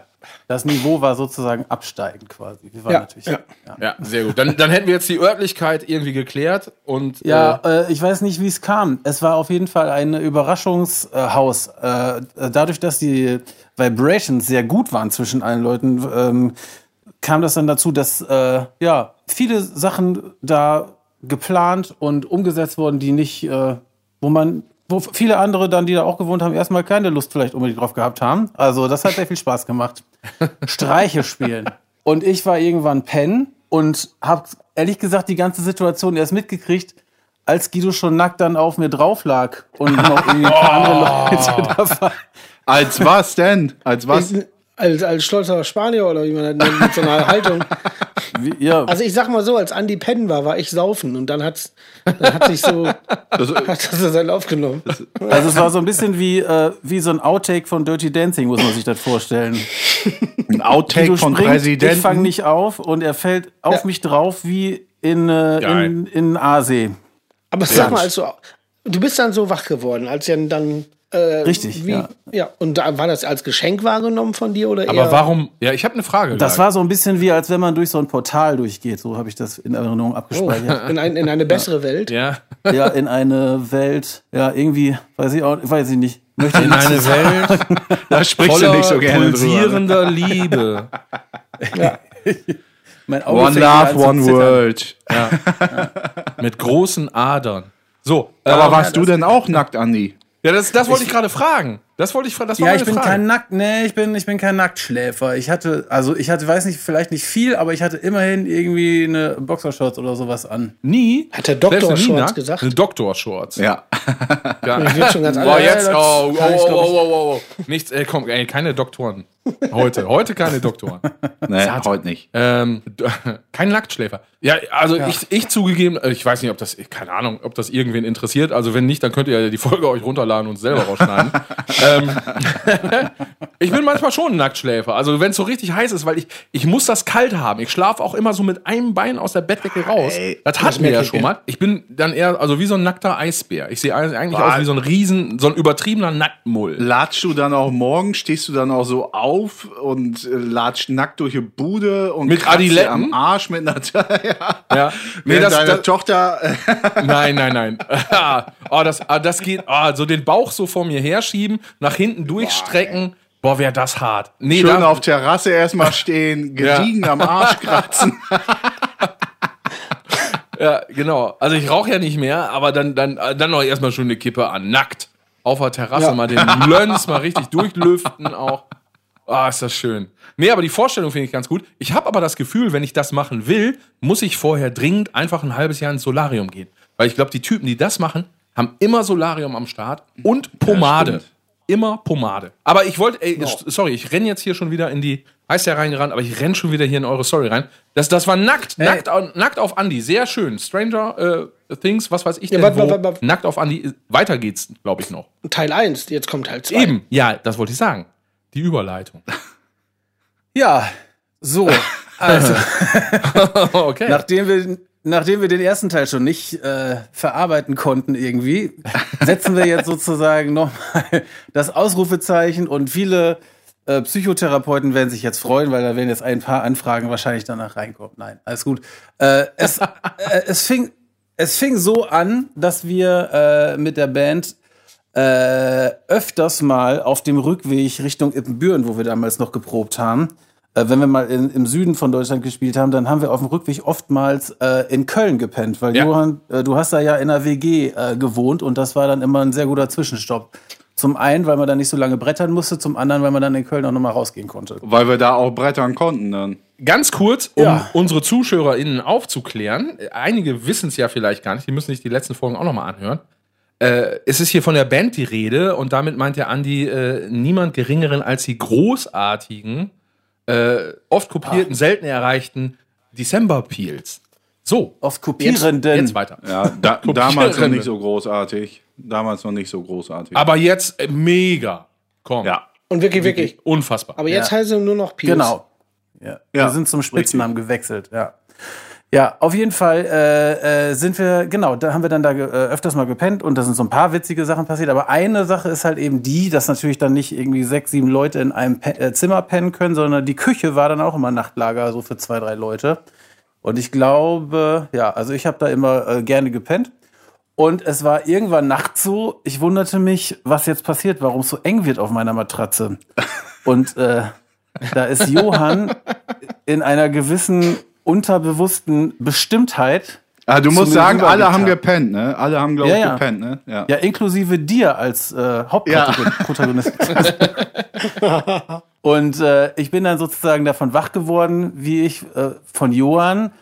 Das Niveau war sozusagen absteigend quasi. Wir waren Ja, natürlich. ja. Ja, sehr gut. Dann, dann hätten wir jetzt die Örtlichkeit irgendwie geklärt und Ja, äh, ich weiß nicht, wie es kam. Es war auf jeden Fall ein Überraschungshaus. Äh, dadurch, dass die Vibrations sehr gut waren zwischen allen Leuten, ähm, kam das dann dazu, dass äh, ja viele Sachen da geplant und umgesetzt wurden, die nicht, äh, wo man, wo viele andere dann, die da auch gewohnt haben, erstmal keine Lust vielleicht unbedingt drauf gehabt haben. Also das hat sehr viel Spaß gemacht. Streiche spielen. Und ich war irgendwann pennen und habe ehrlich gesagt die ganze Situation erst mitgekriegt, als Guido schon nackt dann auf mir drauf lag und noch irgendwie ein paar andere Leute da waren. Als was denn? Als was? Als, als stolzer Spanier oder wie man das nennt, mit so einer Haltung. Wie, ja, Also ich sag mal so, als Andi pennen war, war ich saufen und dann hat's, dann hat sich so, hat das seinen Lauf genommen. also es war so ein bisschen wie, äh, wie so ein Outtake von Dirty Dancing, muss man sich das vorstellen. Ein Outtake von Präsidenten. ich fange nicht auf und er fällt auf Ja. mich drauf wie in, äh, in, in Aasee. Aber sag mal, also, du bist dann so wach geworden, als ja dann. Äh, Richtig, wie, ja. ja. Und da, war das als Geschenk wahrgenommen von dir oder Aber eher? warum? Ja, ich habe eine Frage. Das gleich. war so ein bisschen wie, als wenn man durch so ein Portal durchgeht. So habe ich das in Erinnerung oh, abgespeichert. in, ein, in eine bessere Welt. ja. ja, in eine Welt, ja, irgendwie, weiß ich auch, weiß ich nicht. Möchte in eine Welt Da sprichst du nicht so gerne drüber. pulsierender Liebe. mein Auge One Love, One zittern. World. Mit großen Adern. So, Aber ähm, warst du denn auch nackt, Andi? Ja, das, das wollte ich gerade fragen. Das wollte ich fragen. Das war Ja, meine ich bin Frage. kein Nackt, nee, ich bin, ich bin kein Nacktschläfer. Ich hatte, also ich hatte, weiß nicht, vielleicht nicht viel, aber ich hatte immerhin irgendwie eine Boxershorts oder sowas an. Nie. Hat der Doktor Schläfst du nie Shorts nackt? gesagt? Eine Doktor-Shorts. Ja. Ja. Ich wird schon ganz Boah, jetzt, oh, oh, oh, oh, oh, oh. Nichts, ey, komm, ey, keine Doktoren. Heute, heute keine Doktoren. Nee, heute nicht. Ähm, kein Nacktschläfer. Ja, also Ich, ich zugegeben, äh, ich weiß nicht, ob das, keine Ahnung, ob das irgendwen interessiert. Also wenn nicht, dann könnt ihr ja die Folge euch runterladen und selber rausschneiden. Ähm, ich bin manchmal schon ein Nacktschläfer. Also wenn es so richtig heiß ist, weil ich, ich muss das kalt haben. Ich schlafe auch immer so mit einem Bein aus der Bettdecke raus. Ey, das wir merke ja schon mal. Ich bin dann eher, also wie so ein nackter Eisbär. Ich sehe eigentlich aus wie so ein riesen, so ein übertriebener Nacktmull. Latschst du dann auch morgen, stehst du dann auch so auf und äh, latscht nackt durch die Bude und Mit Adiletten? am Arsch mit einer ja. Ja. Nee, das, deine das, Tochter Nein, nein, nein. oh, das, ah, das geht. Oh, so den Bauch so vor mir herschieben, nach hinten durchstrecken. Boah, wäre das hart. Nee, schön da, auf Terrasse erstmal stehen, gediegen am Arsch kratzen. Ja, genau. Also ich rauche ja nicht mehr, aber dann, dann, dann noch erstmal schon eine Kippe an. Nackt. Auf der Terrasse Ja. mal den Lönz mal richtig durchlüften auch. Ah, ist das schön. Nee, aber die Vorstellung finde ich ganz gut. Ich habe aber das Gefühl, wenn ich das machen will, muss ich vorher dringend einfach ein halbes Jahr ins Solarium gehen. Weil ich glaube, die Typen, die das machen, haben immer Solarium am Start und Pomade. stimmt. Immer Pomade. Aber ich wollte, ey, sorry, ich renne jetzt hier schon wieder in die, heißt ja reingerannt, aber ich renn schon wieder hier in eure Story rein. Das, das war nackt, nackt, au- nackt auf Andy, sehr schön. Stranger äh, Things, was weiß ich Ja, denn, warte, warte. nackt auf Andy, weiter geht's, glaube ich noch. Teil 1, jetzt kommt Teil 2. Eben, ja, das wollte ich sagen. Die Überleitung. Ja, so. Also, okay. nachdem wir, nachdem wir den ersten Teil schon nicht äh, verarbeiten konnten irgendwie, setzen wir jetzt sozusagen nochmal das Ausrufezeichen und viele äh, Psychotherapeuten werden sich jetzt freuen, weil da werden jetzt ein paar Anfragen wahrscheinlich danach reinkommen. Nein, alles gut. Äh, es, äh, es, fing, es fing so an, dass wir äh, mit der Band äh, öfters mal auf dem Rückweg Richtung Ippenbüren, wo wir damals noch geprobt haben, äh, wenn wir mal in, im Süden von Deutschland gespielt haben, dann haben wir auf dem Rückweg oftmals äh, in Köln gepennt, weil Ja. Johann, äh, du hast da ja in einer WG äh, gewohnt und das war dann immer ein sehr guter Zwischenstopp. Zum einen, weil man da nicht so lange brettern musste, zum anderen, weil man dann in Köln auch nochmal rausgehen konnte. Weil wir da auch brettern konnten dann. Ganz kurz, um Ja. unsere ZuschauerInnen aufzuklären. Einige wissen es ja vielleicht gar nicht, die müssen sich die letzten Folgen auch nochmal anhören. Äh, es ist hier von der Band die Rede und damit meint der Andi äh, niemand geringeren als die großartigen, äh, oft kopierten, selten erreichten December Peels. So, Oft kopierenden. jetzt weiter. Ja, da, damals noch nicht so großartig. Damals noch nicht so großartig. Aber jetzt äh, mega. Komm. ja. Und wirklich, wirklich. Unfassbar. Aber jetzt Ja. heißt er nur noch Pius. Genau. Ja. Ja, wir sind zum Spitznamen gewechselt, ja. Ja, auf jeden Fall äh, äh, sind wir, genau, da haben wir dann da äh, öfters mal gepennt und da sind so ein paar witzige Sachen passiert. Aber eine Sache ist halt eben die, dass natürlich dann nicht irgendwie sechs, sieben Leute in einem Pe äh, Zimmer pennen können, sondern die Küche war dann auch immer Nachtlager, so für zwei, drei Leute. Und ich glaube, ja, also ich habe da immer äh, gerne gepennt. Und es war irgendwann nachts so, ich wunderte mich, was jetzt passiert, warum es so eng wird auf meiner Matratze. Und äh, da ist Johann in einer gewissen unterbewussten Bestimmtheit, Ah, du musst sagen, alle haben gepennt, ne? Alle haben, glaube Ja, ich, ja. gepennt, ne? Ja. ja inklusive dir als äh, Hauptprotagonist. Und äh, ich bin dann sozusagen davon wach geworden, wie ich äh, von Johann,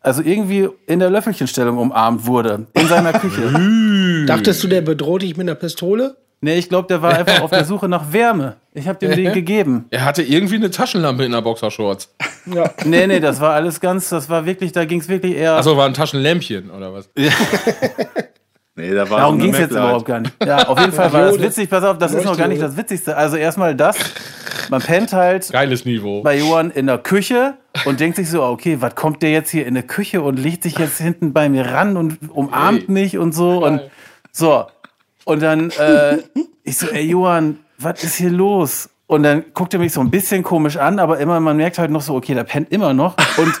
also irgendwie in der Löffelchenstellung umarmt wurde, in seiner Küche. Dachtest du, der bedroht dich mit einer Pistole? Nee, ich glaube, der war einfach auf der Suche nach Wärme. Ich habe dem den gegeben. Er hatte irgendwie eine Taschenlampe in der Boxershorts. Ja. Nee, nee, das war alles ganz, das war wirklich, da ging es wirklich eher. Achso, war ein Taschenlämpchen oder was? Nee, da war Darum ging es jetzt überhaupt gar nicht. Ja, auf jeden Fall war das witzig. Pass auf, das ist noch gar nicht das Witzigste. Also erstmal das, man pennt halt Geiles Niveau. bei Johann in der Küche und denkt sich so, okay, was kommt der jetzt hier in der Küche und legt sich jetzt hinten bei mir ran und umarmt mich und so und so. Und dann, äh, ich so, ey Johann, was ist hier los? Und dann guckt er mich so ein bisschen komisch an, aber immer, man merkt halt noch so, okay, der pennt immer noch und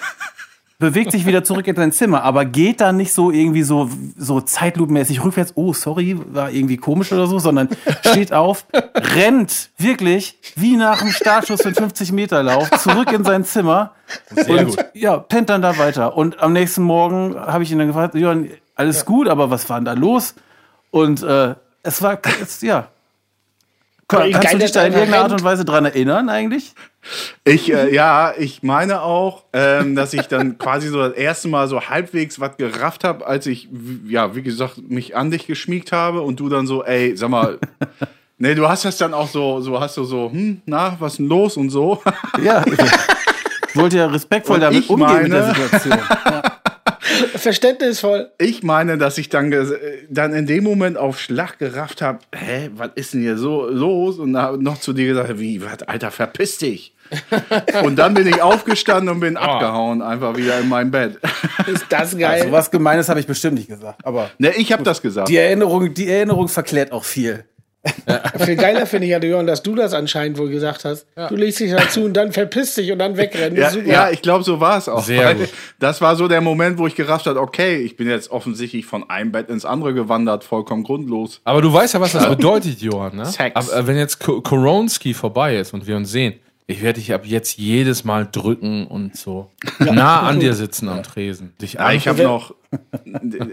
bewegt sich wieder zurück in sein Zimmer, aber geht da nicht so irgendwie so, so zeitlupenmäßig rückwärts, oh, sorry, war irgendwie komisch oder so, sondern steht auf, rennt wirklich wie nach einem Startschuss für 50 Meter Lauf zurück in sein Zimmer Sehr und gut. ja, pennt dann da weiter. Und am nächsten Morgen habe ich ihn dann gefragt, Johann, alles gut, aber was war denn da los? Und äh, es war, es, ja. Kannst geil, du dich da in irgendeiner Art und Weise dran erinnern eigentlich? Ich, äh, ja, ich meine auch, ähm, dass ich dann quasi so das erste Mal so halbwegs was gerafft habe, als ich, ja, wie gesagt, mich an dich geschmiegt habe und du dann so, ey, sag mal, nee, du hast das dann auch so, so hast du so, hm, na, was ist denn los und so. Ja. Ich wollte ja respektvoll Und damit umgehen mit der meine- Situation. Verständnisvoll. Ich meine, dass ich dann, äh, dann in dem Moment auf Schlag gerafft habe, hä, was ist denn hier so los? Und da noch zu dir gesagt, wie, was, Alter, verpiss dich. und dann bin ich aufgestanden und bin abgehauen, einfach wieder in mein Bett. Ist das geil. So was Gemeines habe ich bestimmt nicht gesagt. Aber ne, ich habe das gesagt. die Erinnerung, die Erinnerung verklärt auch viel. Viel geiler finde ich ja, Johann, dass du das anscheinend wohl gesagt hast. Du legst dich dazu und dann verpisst dich und dann wegrennen. Ja, ja, ich glaube, so war es auch. Sehr gut. Das war so der Moment, wo ich gerafft habe, okay, ich bin jetzt offensichtlich von einem Bett ins andere gewandert, vollkommen grundlos. Aber du weißt ja, was das bedeutet, Johann. Ne? Sex. Aber äh, wenn jetzt Ko- Koronski vorbei ist und wir uns sehen, Ich werde dich ab jetzt jedes Mal drücken und so nah an dir sitzen am Tresen. Dich Ja, ich habe noch,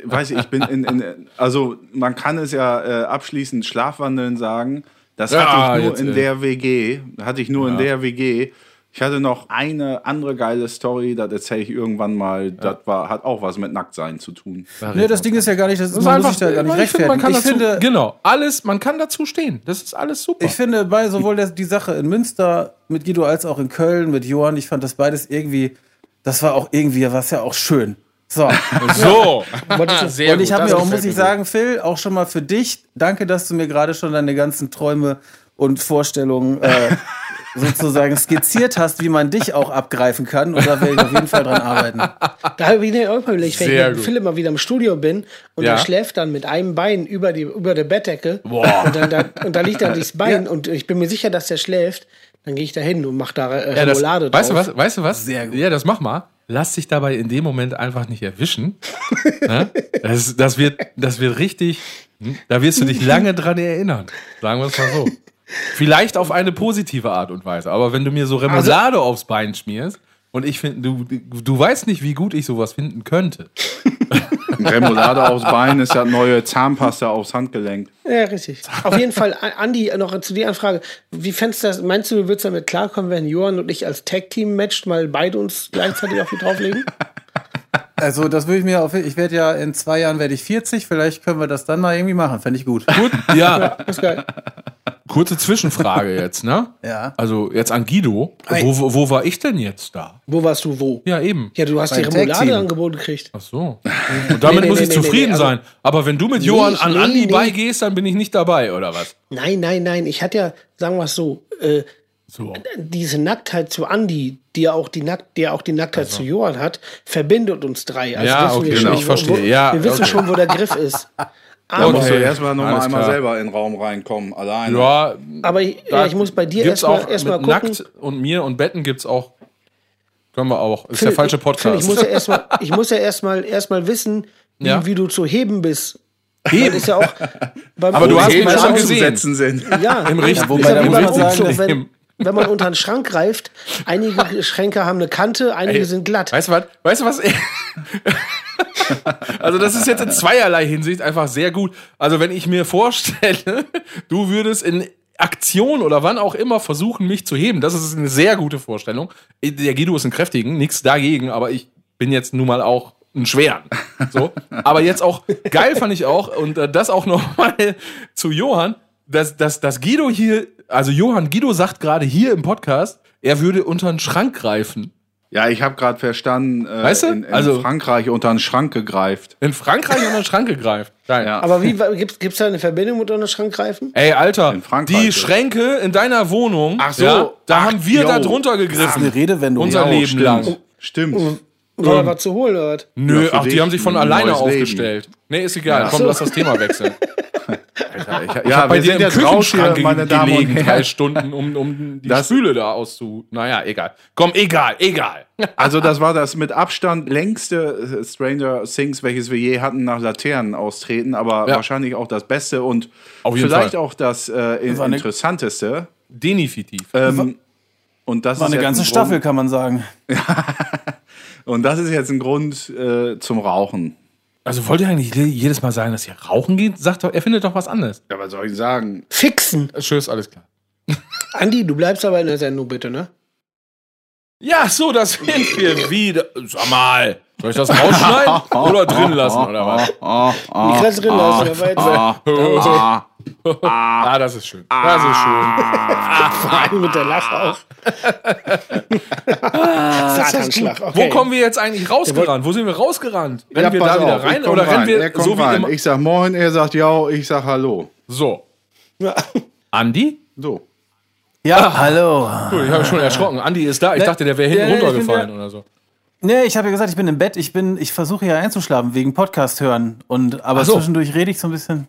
weiß ich, ich bin in, in, also man kann es ja äh, abschließend Schlafwandeln sagen. Das Ja, hatte ich nur jetzt, in ey. der WG, hatte ich nur in der WG. Ich hatte noch eine andere geile Story, das erzähle ich irgendwann mal. Das war, hat auch was mit Nacktsein zu tun. Nee, das Ding ist ja gar nicht, das, Das ist man einfach, muss sich da gar nicht ich finde, man kann. Ich dazu, finde, genau, alles, man kann dazu stehen. Das ist alles super. Ich finde bei sowohl der, die Sache in Münster mit Guido als auch in Köln mit Johann, ich fand das beides irgendwie, das war auch irgendwie, was ja auch schön. So. so. Sehr und ich habe mir auch, gefällt muss ich sagen, Phil, auch schon mal für dich, danke, dass du mir gerade schon deine ganzen Träume und Vorstellungen äh, sozusagen skizziert hast, wie man dich auch abgreifen kann. Und da werde ich auf jeden Fall dran arbeiten. Da habe ich mir auch überlegt, wenn ich mit. Philipp mal wieder im Studio bin und Ja. er schläft dann mit einem Bein über, die, über der Bettdecke Boah. und, dann, da, und da liegt dann dieses Bein und ich bin mir sicher, dass der schläft, dann gehe ich da hin und mache da äh, Ja, das, Remoulade weißt du drauf. was? Weißt du was? Sehr gut. Ja, das mach mal. Lass dich dabei in dem Moment einfach nicht erwischen. Ne? das, das, wird, das wird richtig. hm? Da wirst du dich lange dran erinnern. Sagen wir es mal so. Vielleicht auf eine positive Art und Weise. Aber wenn du mir so Remoulade aufs Bein schmierst und ich finde, du, du weißt nicht, wie gut ich sowas finden könnte. Remoulade aufs Bein ist ja neue Zahnpasta aufs Handgelenk. Ja, richtig. Auf jeden Fall, Andi, noch zu dir Anfrage. Wie fändest du das? Meinst du, du würdest damit klarkommen, wenn Johann und ich als Tag-Team matcht, mal beide uns gleichzeitig auf die drauflegen? Also, das würde ich mir auf, ich werde ja in zwei Jahren werde ich 40, vielleicht können wir das dann mal irgendwie machen, fände ich gut. Gut, ja, ist geil. kurze Zwischenfrage jetzt, ne? Ja. Also jetzt an Guido. Wo, wo, wo war ich denn jetzt da? Wo warst du wo? Ja, eben. Ja, du hast die Beim Remoulade Tag-Team. angeboten gekriegt. Ach so. Und damit Nee, nee, muss nee, ich nee, zufrieden nee, also- sein. Aber wenn du mit Johann an nee, Andi nee. beigehst, dann bin ich nicht dabei, oder was? Nein, nein, nein. Ich hatte ja, sagen wir es so, äh, So. diese Nacktheit zu Andi, die ja auch die, Nackt, die ja auch die Nacktheit zu Johann hat, verbindet uns drei. Also Ja, wissen okay, wir genau, schon, ich verstehe. Wo, Ja, wir wissen okay. schon, wo der Griff ist. Aber, musst du Okay, erstmal nochmal einmal klar. selber in den Raum reinkommen, alleine. Ja, aber ich, ja, ich muss bei dir erstmal auch erstmal mit gucken. Nackt und mir und Betten gibt's auch. Können wir auch. Ist Phil, der falsche ich- Phil, Podcast. Ich muss ja erstmal, ich muss ja erstmal, erstmal wissen, wie, Ja. wie du zu heben bist. Heben. ist ja auch beim Aber du hast mich schon gesehen. zu setzen sind. Ja, Im richtigen- ist wobei, ja da wie muss man sagen, wenn, man unter einen Schrank greift, einige Schränke haben eine Kante, einige Ey, sind glatt. Weißt du was? Weißt du was? also das ist jetzt in zweierlei Hinsicht einfach sehr gut. Also wenn ich mir vorstelle, du würdest in Aktion oder wann auch immer versuchen, mich zu heben, das ist eine sehr gute Vorstellung. Der Guido ist ein kräftigen, nichts dagegen, aber ich bin jetzt nun mal auch ein schweren. So, aber jetzt auch geil fand ich auch und äh, das auch noch mal zu Johann, dass, dass, dass Guido hier, also Johann Guido sagt gerade hier im Podcast, er würde unter einen Schrank greifen. Ja, ich habe gerade verstanden, äh, Weißt du? in, in Also- Frankreich unter einen Schrank gegreift. In Frankreich unter den Schrank gegreift. Geil. Ja. Aber wie gibt es da eine Verbindung mit unter den Schrank greifen? Ey, Alter, In Frankreich die ist- Schränke in deiner Wohnung, Ach so. ja, da Ach, haben wir yo. da drunter Das ist gegriffen. eine Redewendung. Unser Ja, Leben stimmt. lang. Stimmt. War da was zu holen, oder? Nö, Ja, ach, die haben sich von ein alleine neues Leben. aufgestellt. Nee, ist egal. Komm, so. lass das Thema wechseln. Alter, ich, ich Ja, hab bei wir dir sind im jetzt raus hier, Küchenschrank meine Damen und gelegen, Herren. drei Stunden, um, um die Das- Spüle da auszu... Naja, egal. Komm, egal, egal. Also das war das mit Abstand längste äh, Stranger Things, welches wir je hatten, nach Laternen austreten, aber Ja. wahrscheinlich auch das Beste und vielleicht Fall. auch das äh, eine- Interessanteste. Definitiv. Ähm, und das War ist eine ganze ein Staffel, Grund, kann man sagen. und das ist jetzt ein Grund äh, zum Rauchen. Also wollt ihr eigentlich jedes Mal sagen, dass ihr rauchen geht? Sagt doch, er findet doch was anderes. Ja, was soll ich sagen? Fixen. Tschüss, alles klar. Andi, du bleibst aber in der Sendung, bitte, ne? Ja, so, das sind wir wieder. Sag mal, soll ich das rausschneiden oder drin lassen oder was? Ich lass drin lassen, der war jetzt Ah, das ist schön. Das ist schön. vor allem mit der Lache auch. Satanschlag. Okay. Wo kommen wir jetzt eigentlich rausgerannt? Wo sind wir rausgerannt? Rennen wir pass da wieder auf, ich rein oder rennen wir er kommt so wie rein. immer? Ich sag Moin, er sagt Ja, ich sag Hallo. So. Ja. Andi? So. Ja, hallo. Cool, ich habe schon erschrocken. Andi ist da. Ich dachte, der wäre hinten Ja, bin runtergefallen ja- oder so. Nee, ich habe ja gesagt, ich bin im Bett. Ich bin, ich versuche ja einzuschlafen wegen Podcast hören. Und aber so. zwischendurch rede ich so ein bisschen.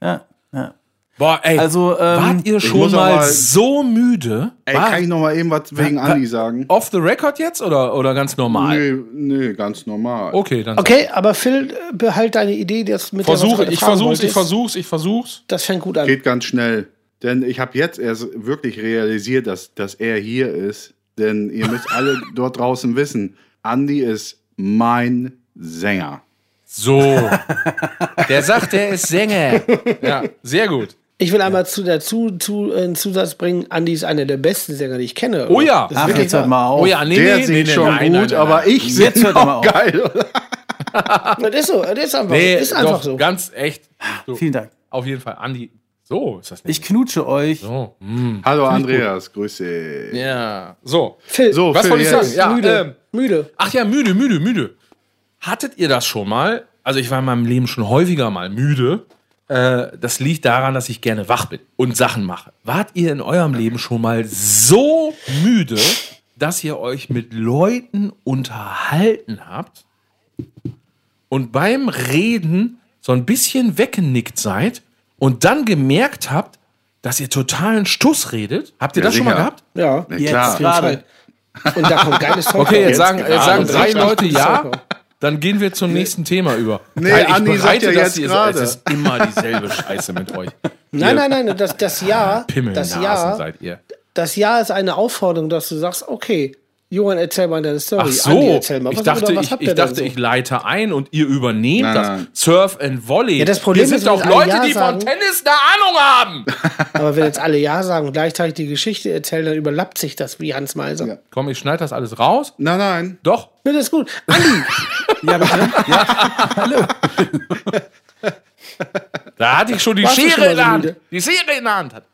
Ja, ja. Boah, ey. Also, ähm, wart ihr schon mal mal- so müde? Ey, War- kann ich noch mal eben was wegen Andi sagen? Off the record jetzt oder, oder ganz normal? Nee, nee, ganz normal. Okay, dann Okay, aber Phil, äh, behalt deine Idee, das mit versuche, ich versuch's, ich versuch's, ich versuch's. Das fängt gut an. Geht ganz schnell. denn ich habe jetzt erst wirklich realisiert, dass, dass er hier ist. Denn ihr müsst alle dort draußen wissen, Andi ist mein Sänger. So. Der sagt, der ist Sänger. Ja, sehr gut. Ich will einmal zu, dazu zu, äh, einen Zusatz bringen, Andi ist einer der besten Sänger, die ich kenne. Oh ja. Das ist Ach, wirklich jetzt hört mal auf. Oh ja, nee, Der nee, singt nee, schon nein, gut, nein, nein, aber ich Jetzt singe hört er mal auch auf. geil. oder? Das ist so, das ist einfach, Nee, ist einfach doch, so. ganz echt. So, Vielen Dank. Auf jeden Fall. Andi. So ist das nicht. Ich knutsche euch. so. hm. Hallo Andreas, Grüße. Ja. So. Phil, So, Was wollte ich jetzt. sagen? Ja, müde, ähm, müde. Ach ja, müde, müde, müde. Hattet ihr das schon mal? Also ich war in meinem Leben schon häufiger mal müde. Äh, das liegt daran, dass ich gerne wach bin und Sachen mache. Wart ihr in eurem Leben schon mal so müde, dass ihr euch mit Leuten unterhalten habt und beim Reden so ein bisschen weggenickt seid und dann gemerkt habt, dass ihr totalen Stuss redet? Habt ihr Ja, das schon mal sicher. gehabt? Ja, Ja, Jetzt klar. gerade. Und da kommt geiles Zeug Okay, jetzt sagen, jetzt sagen drei Leute ja. Dann gehen wir zum nächsten Thema über. Nee, Weil ich Andi sagt bereite ja das jetzt gerade. Es ist immer dieselbe Scheiße mit euch. Nein, nein, nein, das, das Ja, das Pimmelnasen Ja, seid ihr. das Ja ist eine Aufforderung, dass du sagst, okay, Johann, erzähl mal deine Story. Ach Andi, so, erzähl mal. ich Was- dachte, ich, habt ich, denn dachte so? ich leite ein und ihr übernehmt Nein, das. nein. Surf and Volley. Ja, das Problem Hier ist, sind auch alle Leute, Ja die sagen- von Tennis eine Ahnung haben. Aber wenn jetzt alle Ja sagen und gleichzeitig die Geschichte erzählen, dann überlappt sich das wie Hans Meiser. Ja, Komm, ich schneide das alles raus. Nein, nein. Doch. das ist gut. Andi, Ja, bitte. Ja. Da hatte ich schon die Warst schon Schere mal in der Hand. Die Schere in der Hand. hat.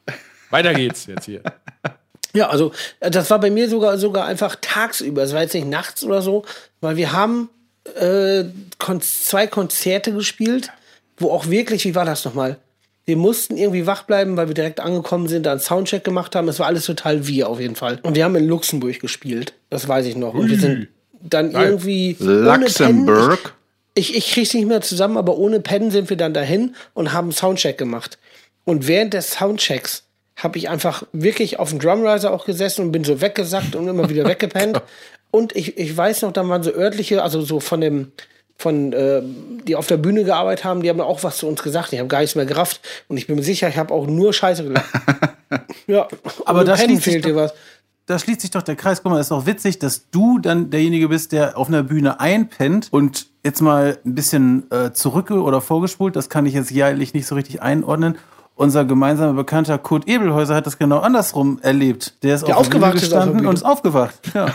Weiter geht's jetzt hier. Ja, also äh, das war bei mir sogar sogar einfach tagsüber. Es war jetzt nicht nachts oder so, weil wir haben äh, kon zwei Konzerte gespielt, wo auch wirklich, wie war das nochmal? Wir mussten irgendwie wach bleiben, weil wir direkt angekommen sind, da einen Soundcheck gemacht haben. Es war alles total wir auf jeden Fall. Und wir haben in Luxemburg gespielt. Das weiß ich noch. Und wir sind dann irgendwie ohne Pennen- Luxemburg. ich, ich krieg's nicht mehr zusammen, aber ohne Pennen sind wir dann dahin und haben einen Soundcheck gemacht. Und während des Soundchecks habe ich einfach wirklich auf dem Drumriser auch gesessen und bin so weggesackt und immer wieder weggepennt. Und ich, ich weiß noch, da waren so örtliche, also so von dem, von, äh, die auf der Bühne gearbeitet haben, die haben auch was zu uns gesagt. Ich habe gar nichts mehr gerafft. Und ich bin mir sicher, ich habe auch nur Scheiße gelacht. ja, Aber sich fehlt dir was. Da schließt sich doch der Kreis. Guck mal, ist doch witzig, dass du dann derjenige bist, der auf einer Bühne einpennt und jetzt mal ein bisschen äh, zurück oder vorgespult. Das kann ich jetzt jährlich nicht so richtig einordnen. Unser gemeinsamer Bekannter Kurt Ebelhäuser hat das genau andersrum erlebt. Der ist Der auf Bühne aufgewacht ist auf der gestanden Bühne. und ist aufgewacht. Ja.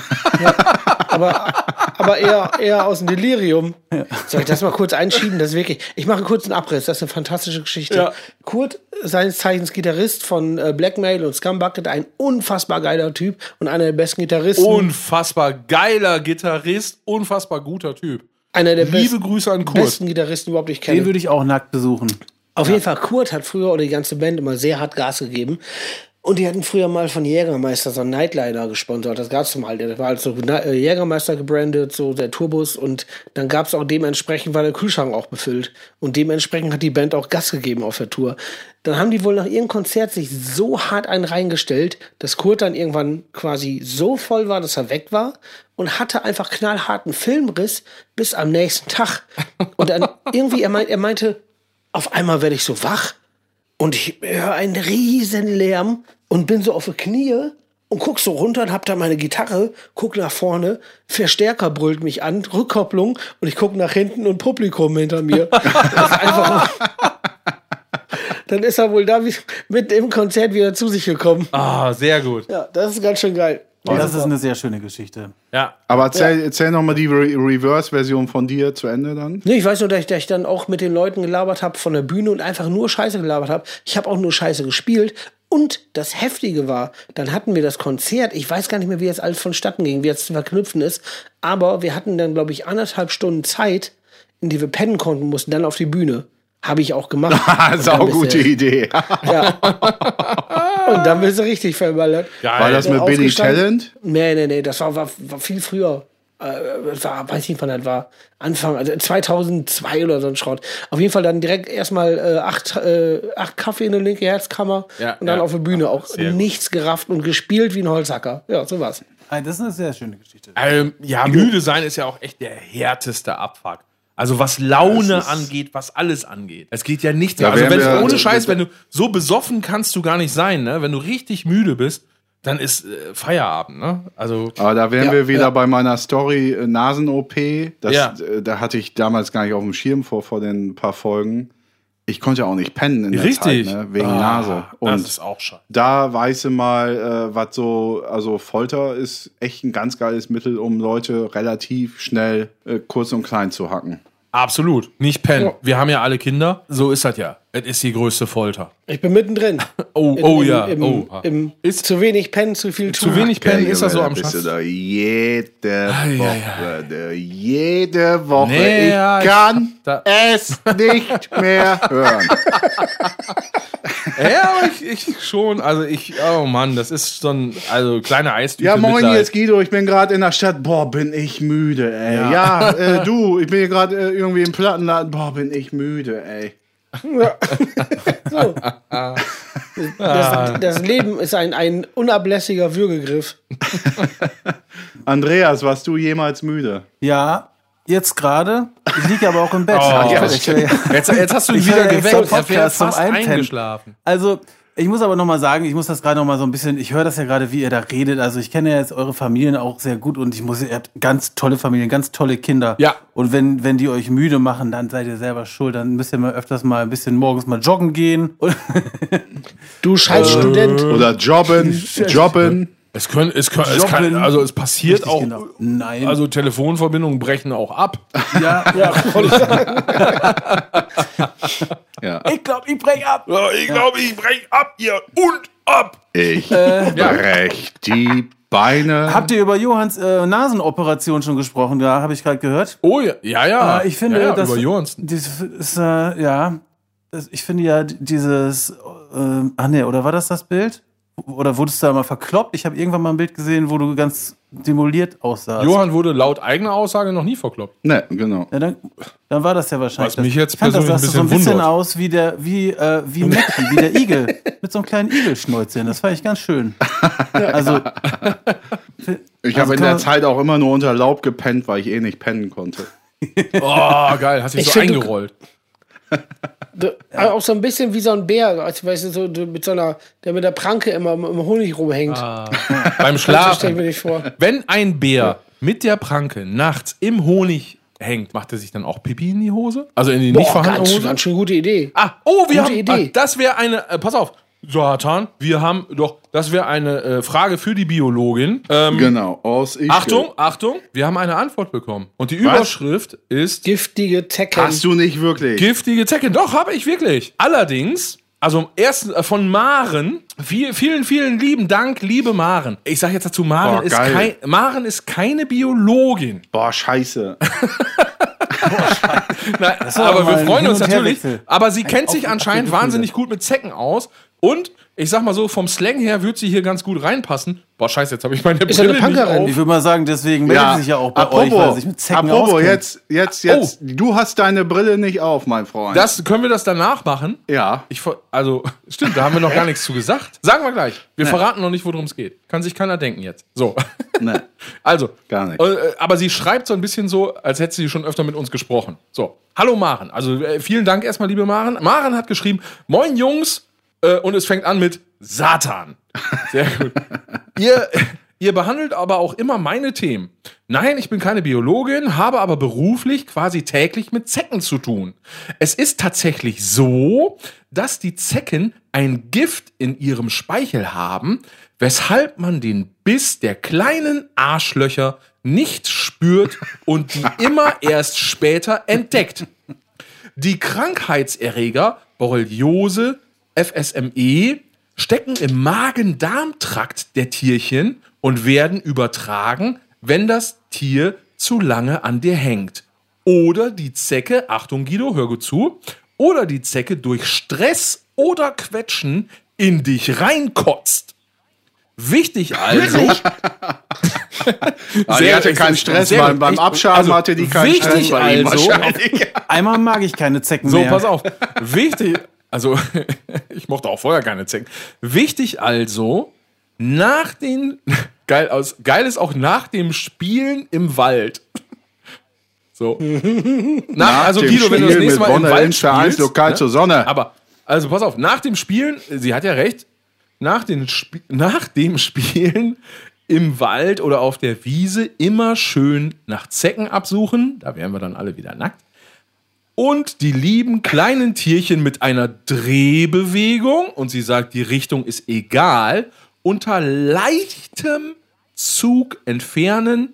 aber, aber eher, eher aus dem Delirium. Soll ich das mal kurz einschieben? Das ist wirklich. Ich mache kurz einen Abriss. Das ist eine fantastische Geschichte. Ja. Kurt, seines Zeichens Gitarrist von äh, Blackmail und Scumbucket, ein unfassbar geiler Typ und einer der besten Gitarristen. Unfassbar geiler Gitarrist, unfassbar guter Typ. einer der Liebe besten, Grüße an Kurt. besten Gitarristen überhaupt, ich kenne. Den würde ich auch nackt besuchen. Auf jeden Fall, Kurt hat früher oder die ganze Band immer sehr hart Gas gegeben. Und die hatten früher mal von Jägermeister so einen Nightliner gesponsert. Das gab's mal. Der war halt so äh, Jägermeister gebrandet, so der Tourbus. Und dann gab's auch dementsprechend, war der Kühlschrank auch befüllt. Und dementsprechend hat die Band auch Gas gegeben auf der Tour. Dann haben die wohl nach ihrem Konzert sich so hart einen reingestellt, dass Kurt dann irgendwann quasi so voll war, dass er weg war und hatte einfach knallharten Filmriss bis am nächsten Tag. Und dann irgendwie, er, meint, er meinte, auf einmal werde ich so wach und ich höre einen riesen Lärm und bin so auf die Knie und guck so runter und hab da meine Gitarre, guck nach vorne, Verstärker brüllt mich an, Rückkopplung und ich guck nach hinten und Publikum hinter mir. Das ist einfach Dann ist er wohl da wie- mit im Konzert wieder zu sich gekommen. Ah, sehr gut. Ja, das ist ganz schön geil. Das ist eine sehr schöne Geschichte. Ja. Aber erzähl, erzähl noch mal die Re Reverse-Version von dir zu Ende dann. Nee, ich weiß nur, dass ich, dass ich dann auch mit den Leuten gelabert habe von der Bühne und einfach nur Scheiße gelabert habe. Ich habe auch nur Scheiße gespielt. Und das Heftige war, dann hatten wir das Konzert. Ich weiß gar nicht mehr, wie jetzt alles vonstatten ging, wie jetzt zu verknüpfen ist. Aber wir hatten dann, glaube ich, anderthalb Stunden Zeit, in die wir pennen konnten, mussten dann auf die Bühne. Habe ich auch gemacht. Sau gute du- Idee. Ja. Und dann bist du richtig verballert. War das mit Billy. Talent? Nee, nee, nee, das war, war, war viel früher. Äh, war, weiß nicht, wann das war. Anfang, also 2002 oder so ein Schrott. Auf jeden Fall dann direkt erstmal äh, acht, äh, acht Kaffee in eine linke Herzkammer Ja, und dann ja. auf der Bühne auch Sehr gut. nichts gerafft und gespielt wie ein Holzhacker. Ja, so war's. Das ist eine sehr schöne Geschichte. Ähm, ja, müde sein ist ja auch echt der härteste Abfuck. Also was Laune Ja, angeht, was alles angeht. Es geht ja nichts mehr. Also wenn, wir- ohne Scheiß, wenn du so besoffen kannst du gar nicht sein, ne? Wenn du richtig müde bist, dann ist äh, Feierabend, ne? Also Aber da wären Ja, wir wieder ja. bei meiner Story äh, Nasen-OP. Das, Ja. äh, Da hatte ich damals gar nicht auf dem Schirm vor, vor den paar Folgen. Ich konnte ja auch nicht pennen in der richtig. Zeit, ne? wegen Ah, Nase. das Und ist auch scheiße. da weißt du mal, äh, was so, also Folter ist echt ein ganz geiles Mittel, um Leute relativ schnell äh, kurz und klein zu hacken. Absolut. Nicht pennen. Wir haben ja alle Kinder. So ist das ja. Es ist die größte Folter. Ich bin mittendrin. Oh, In- oh ja. Im, oh. im, Ist zu wenig pennen, zu viel tun. zu wenig pennen ist das so am Schatz. da jede Ei, Woche, ei, da, jede Woche. Nee, ich ja, ich- kann da- es nicht mehr hören. Ja, aber ich, ich schon. Also ich, oh Mann, das ist so ein, also kleine Eistüte. Ja, moin, Mitleid. jetzt Guido, ich bin gerade in der Stadt. Boah, bin ich müde, ey. Ja, äh, du, ich bin hier gerade äh, irgendwie im Plattenladen. Boah, bin ich müde, ey. Ja. so. das, das Leben ist ein, ein unablässiger Würgegriff. Andreas, warst du jemals müde? Ja, jetzt gerade. Ich liege aber auch im Bett. Oh, ich, ja, ich, ich, Jetzt, jetzt hast du ihn Ich wieder geweckt. Podcast zum Einpennen. eingeschlafen. Also, ich muss aber noch mal sagen, ich muss das gerade noch mal so ein bisschen, ich höre das ja gerade, wie ihr da redet. Also, ich kenne ja jetzt eure Familien auch sehr gut und ich muss, ihr habt ganz tolle Familien, ganz tolle Kinder. Ja. Und wenn, wenn die euch müde machen, dann seid ihr selber schuld. Dann müsst ihr mal öfters mal ein bisschen morgens mal joggen gehen. Und Du scheiß Student. Oder jobben, jobben. Es, können, es, können, es kann, also es passiert Richtig auch. genau. Nein. Also Telefonverbindungen brechen auch ab. ja, Ja, wollte ich sagen. Ja. ich glaube, ich brech ab. Ja, ich glaube, ich breche ab hier und ab. Ich brech die Beine. Habt ihr über Johanns äh, Nasenoperation schon gesprochen? Ja, habe ich gerade gehört. Oh ja, ja, ja. Äh, ich finde, ja, ja, das über Johansen. Dies ist, äh, ja, ich finde ja dieses, äh, ach nee, oder war das das Bild? Oder wurdest du da mal verkloppt? Ich habe irgendwann mal ein Bild gesehen, wo du ganz demoliert aussahst. Johann wurde laut eigener Aussage noch nie verkloppt. Ne, genau. Ja, dann, dann war das ja wahrscheinlich. Was mich das. jetzt ich fand, das persönlich sahst ein du so ein bisschen bisschen wundert. aus wie der, wie, äh, wie Mickey, wie der Igel. Mit so einem kleinen Igelschnäuzchen. Das fand ich ganz schön. Also, Ich Also habe in kann der Zeit auch immer nur unter Laub gepennt, weil ich eh nicht pennen konnte. Oh, geil, hast dich Ich so find, du- eingerollt. Du- Auch so ein bisschen wie so ein Bär, als weißt du, so mit so einer, der mit der Pranke immer im, Honig rumhängt. Ah. Beim Schlafen. mir nicht vor. Wenn ein Bär mit der Pranke nachts im Honig hängt, macht er sich dann auch Pipi in die Hose? Also in die nicht Boah, vorhandene ganz, Hose? ganz schön gute Idee. Ah, oh, wir Gute haben, Idee. Ah, das wäre eine, äh, pass auf, Satan, wir haben doch, das wäre eine äh, Frage für die Biologin. Ähm, Genau. Aus ich Achtung, Achtung, wir haben eine Antwort bekommen. Und die Überschrift ist Giftige Zecken. Hast du nicht wirklich? Giftige Zecken. Doch, habe ich wirklich. Allerdings, also erst äh, von Maren, viel, vielen, vielen lieben Dank, liebe Maren. Ich sage jetzt dazu, Maren, Boah, ist kein, Maren ist keine Biologin. Boah, scheiße. Nein, war aber wir freuen uns natürlich. Aber sie kennt sich anscheinend wahnsinnig gut mit Zecken aus. Und ich sag mal so, vom Slang her wird sie hier ganz gut reinpassen. Boah, scheiße, jetzt habe ich meine Ist ja Brille eine nicht Punkerin. auf. ich würde mal sagen, deswegen meldet sie sich ja auch bei euch, weil sich mit Zecken apropos auskennt. jetzt, jetzt, jetzt, du hast deine Brille nicht auf, mein Freund. Das, können wir das danach machen? ja. Ich, also, stimmt, da haben wir noch gar nichts zu gesagt. Sagen wir gleich. Wir verraten noch nicht, worum es geht. Kann sich keiner denken jetzt. So. Ne. Also. Gar nicht. äh, Aber sie schreibt so ein bisschen so, als hätte sie schon öfter mit uns gesprochen. So. Hallo Maren. Also äh, vielen Dank erstmal, liebe Maren. Maren hat geschrieben, moin Jungs. Äh, und es fängt an mit Satan. Sehr gut. ihr, ihr behandelt aber auch immer meine Themen. Nein, ich bin keine Biologin, habe aber beruflich quasi täglich mit Zecken zu tun. Es ist tatsächlich so, dass die Zecken ein Gift in ihrem Speichel haben, weshalb man den Biss der kleinen Arschlöcher nicht spürt und die immer erst später entdeckt. Die Krankheitserreger Borreliose, FSME stecken im Magen-Darm-Trakt der Tierchen und werden übertragen, wenn das Tier zu lange an dir hängt. Oder die Zecke, Achtung Guido, hör gut zu, oder die Zecke durch Stress oder Quetschen in dich reinkotzt. Wichtig also. Ah, die hatte keinen Stress sehr beim, beim Abschaben also, hatte die keinen wichtig Stress bei ihm also-. Einmal mag ich keine Zecken So, mehr. pass auf. Wichtig, also ich mochte auch vorher keine Zecken. Wichtig also, nach den, geil, aus, geil ist auch nach dem Spielen im Wald. So. Nach, also Guido, wenn du das nächste Mal im Wald spielst, lokal ne? zur Sonne. Aber, also pass auf, nach dem Spielen, sie hat ja recht, nach, den Sp nach dem Spielen im Wald oder auf der Wiese immer schön nach Zecken absuchen, da wären wir dann alle wieder nackt. Und die lieben kleinen Tierchen mit einer Drehbewegung, und sie sagt, die Richtung ist egal, unter leichtem Zug entfernen.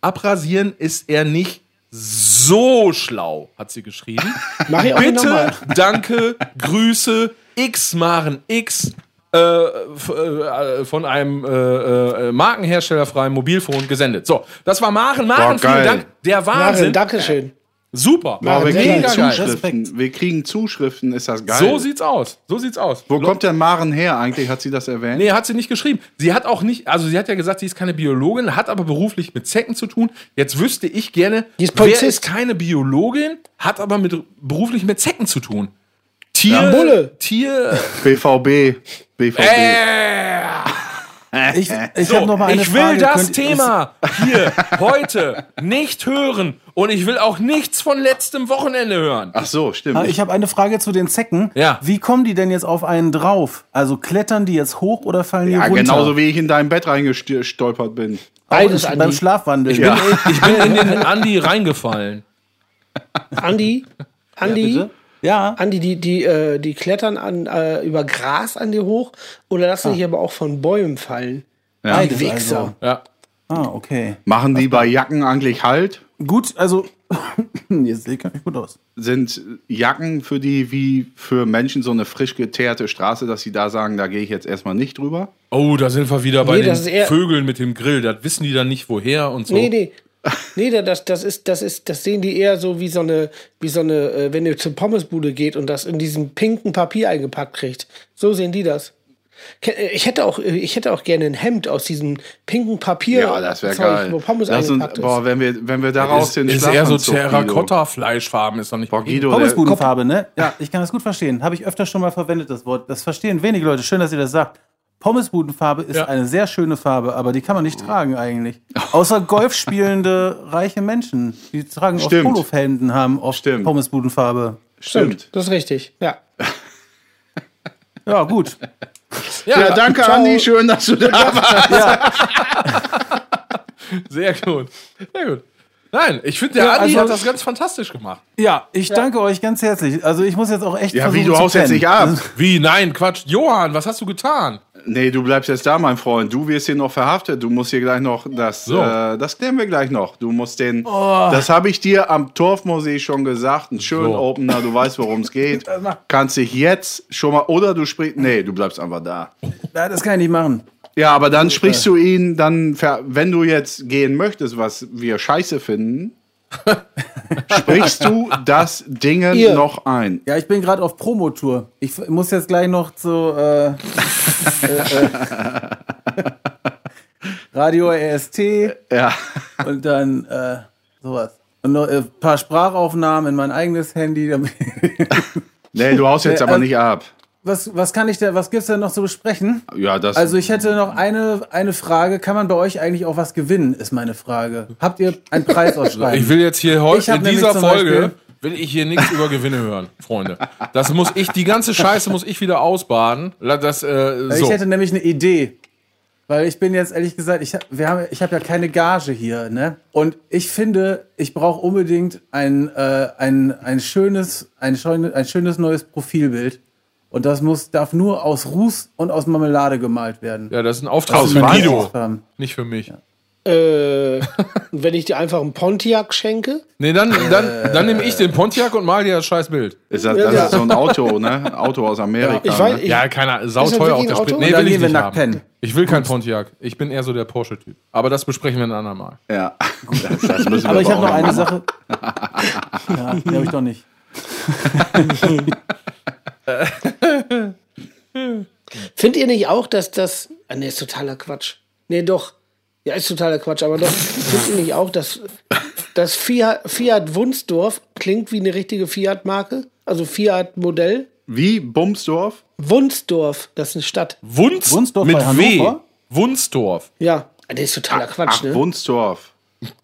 Abrasieren ist er nicht so schlau, hat sie geschrieben. Mach ich auch Bitte, danke, Grüße, X Maren X äh, äh, von einem äh, äh, markenherstellerfreien Mobilfon gesendet. So, das war Maren. Maren, Boah, vielen Dank. Der Maren, Wahnsinn. Dankeschön. Super. Aber wir kriegen geil. Zuschriften. Wir kriegen Zuschriften, ist das geil. So sieht's aus. So sieht's aus. Wo kommt denn Maren her eigentlich? Hat sie das erwähnt? Nee, hat sie nicht geschrieben. Sie hat auch nicht, also sie hat ja gesagt, sie ist keine Biologin, hat aber beruflich mit Zecken zu tun. Jetzt wüsste ich gerne, Die ist wer Polizist. ist keine Biologin, hat aber mit beruflich mit Zecken zu tun. Tier, Ja, Bulle. Tier, BVB. BVB. äh, Ich, ich so, habe noch mal eine ich will Frage. das Könnt- Thema hier heute nicht hören und ich will auch nichts von letztem Wochenende hören. Ach so, stimmt. Ah, Ich habe eine Frage zu den Zecken. Ja. Wie kommen die denn jetzt auf einen drauf? Also klettern die jetzt hoch oder fallen die ja, runter? genauso wie ich in dein Bett reingestolpert bin. Beides, Auch beim Andi. Schlafwandeln. Ja. Ich bin in den Andi reingefallen. Andi, Andi, Bitte? Ja. Andi, die, die, äh, die klettern an, äh, über Gras an dir hoch oder lassen sich aber auch von Bäumen fallen. Ja. Die Wichser. Ja. Also. Ah, okay. Machen die bei Jacken eigentlich Halt? Gut, also jetzt sehe ich gar nicht gut aus. Sind Jacken für die wie für Menschen so eine frisch geteerte Straße, dass sie da sagen, da gehe ich jetzt erstmal nicht drüber? Oh, da sind wir wieder bei Nee, den Vögeln mit dem Grill. Das wissen die dann nicht woher und so. Nee, nee. Nee, da- das, das ist, das ist, das sehen die eher so wie so eine, wie so eine, äh, wenn ihr zur Pommesbude geht und das in diesem pinken Papier eingepackt kriegt. So sehen die das. Äh, Ich hätte auch, äh, ich hätte auch gerne ein Hemd aus diesem pinken Papier. Ja, das wäre geil. Wo Pommes Lass uns, eingepackt ist. boah, wenn wir, wenn wir daraus Ist, den ist eher so. Terrakotta-Fleischfarben, ist doch nicht. Boah, Guido, Pommesbudenfarbe, ne? Ja, ich kann das gut verstehen. Habe ich öfter schon mal verwendet, das Wort. Das verstehen wenige Leute. Schön, dass ihr das sagt. Pommesbudenfarbe ist Ja. eine sehr schöne Farbe, aber die kann man nicht tragen eigentlich. Außer Golf spielende reiche Menschen. Die tragen Stimmt. oft Polofelden, haben oft Stimmt. Pommesbudenfarbe. stimmt. Das ist richtig, ja. Ja, gut. Ja, danke, Ciao. Andi. Schön, dass du da warst. Sehr gut. Sehr gut. Nein, ich finde, der Ja, Andi also- hat das ganz fantastisch gemacht. Ja, ich danke euch ganz herzlich. Also ich muss jetzt auch echt Ja, versuchen wie, du haust jetzt nicht ab. Wie? Nein, Quatsch. Johann, was hast du getan? Nee, du bleibst jetzt da, mein Freund. Du wirst hier noch verhaftet. Du musst hier gleich noch, das, So. äh, das klären wir gleich noch. Du musst den, das habe ich dir am Torfmusee schon gesagt, einen schönen So. Opener, du weißt, worum es geht. Kannst dich jetzt schon mal, oder du sprichst, nee, du bleibst einfach da. Ja, das kann ich nicht machen. Ja, aber dann sprichst du ihn, dann, wenn du jetzt gehen möchtest, was wir scheiße finden, sprichst du das Dingen Ihr. noch ein. Ja, ich bin gerade auf Promotour. Ich muss jetzt gleich noch zu äh, äh, äh, Radio RST Ja. und dann äh, sowas. Und noch ein paar Sprachaufnahmen in mein eigenes Handy. Nee, du haust jetzt aber also- nicht ab. Was, was kann ich da, was gibt's denn noch zu besprechen? Ja, das. Also ich hätte noch eine, eine Frage. Kann man bei euch eigentlich auch was gewinnen, ist meine Frage. Habt ihr einen Preis ausschreiben? Ich will jetzt hier heute in dieser Folge will ich hier nichts über Gewinne hören, Freunde. Das muss ich, die ganze Scheiße muss ich wieder ausbaden. Das, äh, so. Ich hätte nämlich eine Idee. Weil ich bin jetzt ehrlich gesagt, ich habe haben, ich hab ja keine Gage hier, ne? Und ich finde, ich brauche unbedingt ein, äh, ein, ein, schönes, ein, schön, ein schönes neues Profilbild. Und das muss, darf nur aus Ruß und aus Marmelade gemalt werden. ja, das ist ein Auftrag Aus für? Guido, nicht für mich. Äh, wenn ich dir einfach einen Pontiac schenke, Nee, dann, dann, dann nehme ich den Pontiac und mal dir das scheiß Bild. ist das, das Ja. ist so ein Auto, ne? Auto aus Amerika. ich weiß, ne? ich, Ja, keiner, sauteuer auch wirklich der ein Sprit. Auto? Nee, will ich gehen wir nicht nackt haben. pennen. Ich will kein Pontiac. Ich bin eher so der Porsche-Typ. Aber das besprechen wir ein andermal. Ja. Das, das müssen wir aber ich habe noch eine. Sache. Ja, die habe ich doch nicht. Findet ihr nicht auch, dass das. Ah, nee, ist totaler Quatsch. Nee, doch. Ja, ist totaler Quatsch, aber doch. Findet ihr nicht auch, dass das Fiat, Fiat Wunsdorf klingt wie eine richtige Fiat-Marke? Also Fiat-Modell? Wie Bumsdorf? Wunsdorf, das ist eine Stadt. Wunz Wunsdorf mit bei W. Wunsdorf. Ja, Ah, der ist totaler Quatsch, Ach, ne? Wunsdorf.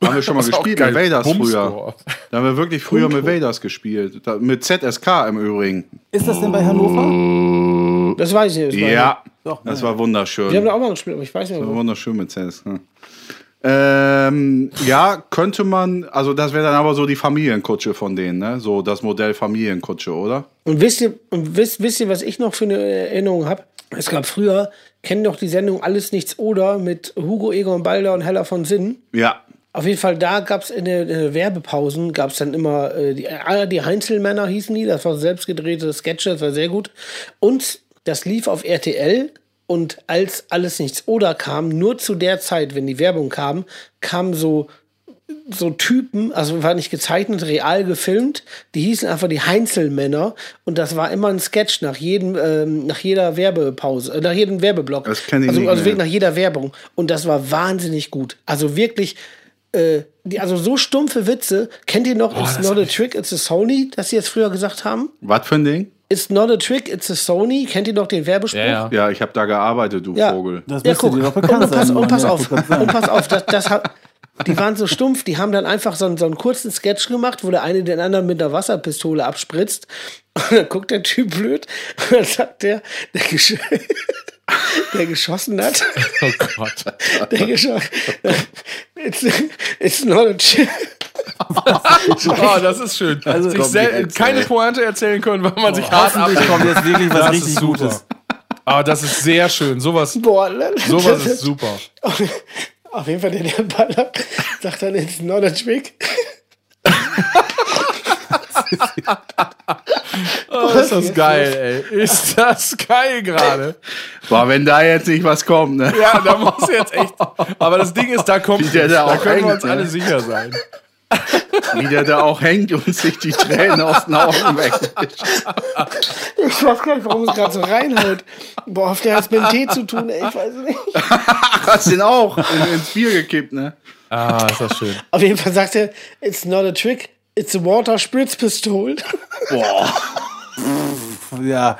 Da haben wir schon mal gespielt mit Vaders früher. Da haben wir wirklich früher mit Vaders gespielt. Da, mit ZSK im Übrigen. Ist das denn bei Hannover? Das weiß ich nicht. das Ja, Doch, das ne. war wunderschön. Wir haben da auch mal gespielt, aber ich weiß nicht. Das war wunderschön mit ZSK. Ähm, ja, könnte man, also das wäre dann aber so die Familienkutsche von denen, ne? So das Modell Familienkutsche, oder? Und wisst ihr, und wisst, wisst ihr, was ich noch für eine Erinnerung habe? Es gab früher, kennen doch die Sendung Alles Nichts Oder mit Hugo Egon Balder und Hella von Sinn. Ja. Auf jeden Fall, da gab es in den in den Werbepausen, gab es dann immer, äh, die, äh, die Heinzelmänner hießen die, das war selbstgedrehte Sketche, das war sehr gut. Und das lief auf RTL und als alles nichts oder kam, nur zu der Zeit, wenn die Werbung kam, kamen so so Typen, also war nicht gezeichnet, real gefilmt, die hießen einfach die Heinzelmänner und das war immer ein Sketch nach jedem, ähm, nach jeder Werbepause, äh, nach jedem Werbeblock. Das kenn ich also, nicht also wirklich nach jeder Werbung. Und das war wahnsinnig gut. Also wirklich, äh, die, also so stumpfe Witze. Kennt ihr noch It's not a trick, it's a Sony, das sie jetzt früher gesagt haben? Was für ein Ding? It's not a trick, it's a Sony. Kennt ihr noch den Werbespruch? Ja, ja. Ja, ich habe da gearbeitet, du Ja. Vogel. Das Ja, guck. dir doch Und, bekannt pass, sein. und pass auf, und pass auf, das, das hat, die waren so stumpf, die haben dann einfach so einen, so einen kurzen Sketch gemacht, wo der eine den anderen mit einer Wasserpistole abspritzt. Und dann guckt der Typ blöd und dann sagt der, der, gesch der geschossen hat, Oh Gott. der geschossen it's, it's not a chip. Oh, das ist schön. Also- sich sel- keine ey. Pointe erzählen können, weil man sich hart Hoffentlich ab. kommt jetzt wirklich was Das richtig ist super. Gutes. Aber das ist sehr schön. Sowas, Boah, sowas ist super. Auf jeden Fall, der, der Baller sagt dann, it's not a trick. Oh, ist das geil, ey. Ist das geil gerade. Boah, wenn da jetzt nicht was kommt, ne? Ja, da muss jetzt echt. Aber das Ding ist, da kommt Wie der da da auch können wir hängt, uns ne? alle sicher sein. Wie der da auch hängt und sich die Tränen aus den Augen weg. Ich weiß gar nicht, warum es gerade so reinhaut. Boah, auf der hat es mit dem Tee zu tun, ey, ich weiß nicht. Hast den auch in, ins Bier gekippt, ne? Ah, ist das schön. Auf jeden Fall sagt er, it's not a trick, it's a water spritzpistol. Boah. Ja.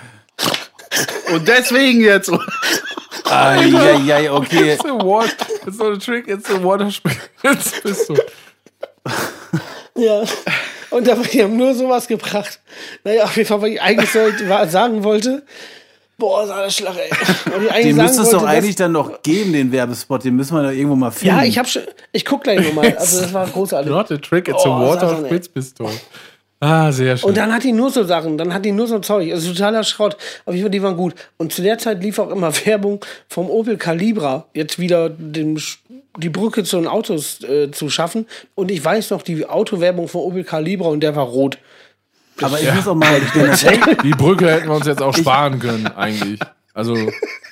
Und deswegen jetzt. Eieiei, okay. It's a water, it's not a trick, it's a water du. Ja. Und dabei, die haben nur sowas gebracht. Naja, auf jeden Fall, was ich eigentlich sagen wollte, boah, ist alles Schlag, ey. Ich Den sagen müsste es doch eigentlich dann noch geben, den Werbespot. Den müssen wir doch irgendwo mal finden. Ja, ich hab schon, ich guck gleich nochmal. Also, das war großartig. Not a trick, it's a Oh, water Sachen, ey. Spritzpistole. Ah, sehr schön. Und dann hat die nur so Sachen, dann hat die nur so Zeug. Also totaler Schrott. Auf jeden Fall, die waren gut. Und zu der Zeit lief auch immer Werbung vom Opel Calibra, jetzt wieder den, die Brücke zu den Autos äh, zu schaffen. Und ich weiß noch die Autowerbung von Opel Calibra und der war rot. Aber ich muss auch mal, ich, Die Brücke hätten wir uns jetzt auch sparen können, eigentlich. Also,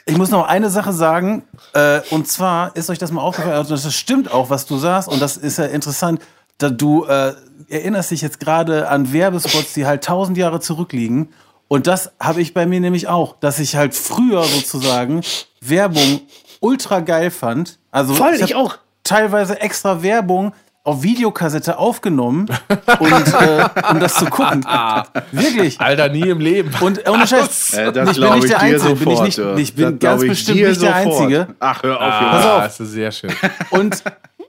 ich muss noch eine Sache sagen. Äh, und zwar ist euch das mal aufgefallen, also das stimmt auch, was du sagst. Und das ist ja interessant, da du äh, erinnerst dich jetzt gerade an Werbespots, die halt tausend Jahre zurückliegen. Und das habe ich bei mir nämlich auch, dass ich halt früher sozusagen Werbung ultra geil fand. Also Voll, hab ich auch. Teilweise extra Werbung auf Videokassette aufgenommen und äh, um das zu gucken. Wirklich. Alter, nie im Leben. Und ohne Scheiß, Äh, das ich bin nicht der ich dir Einzige, bin ich sofort, nicht, ich bin ganz ich bestimmt nicht der sofort. Einzige. Ach, hör auf. ah. Pass auf. Das ist sehr schön. Und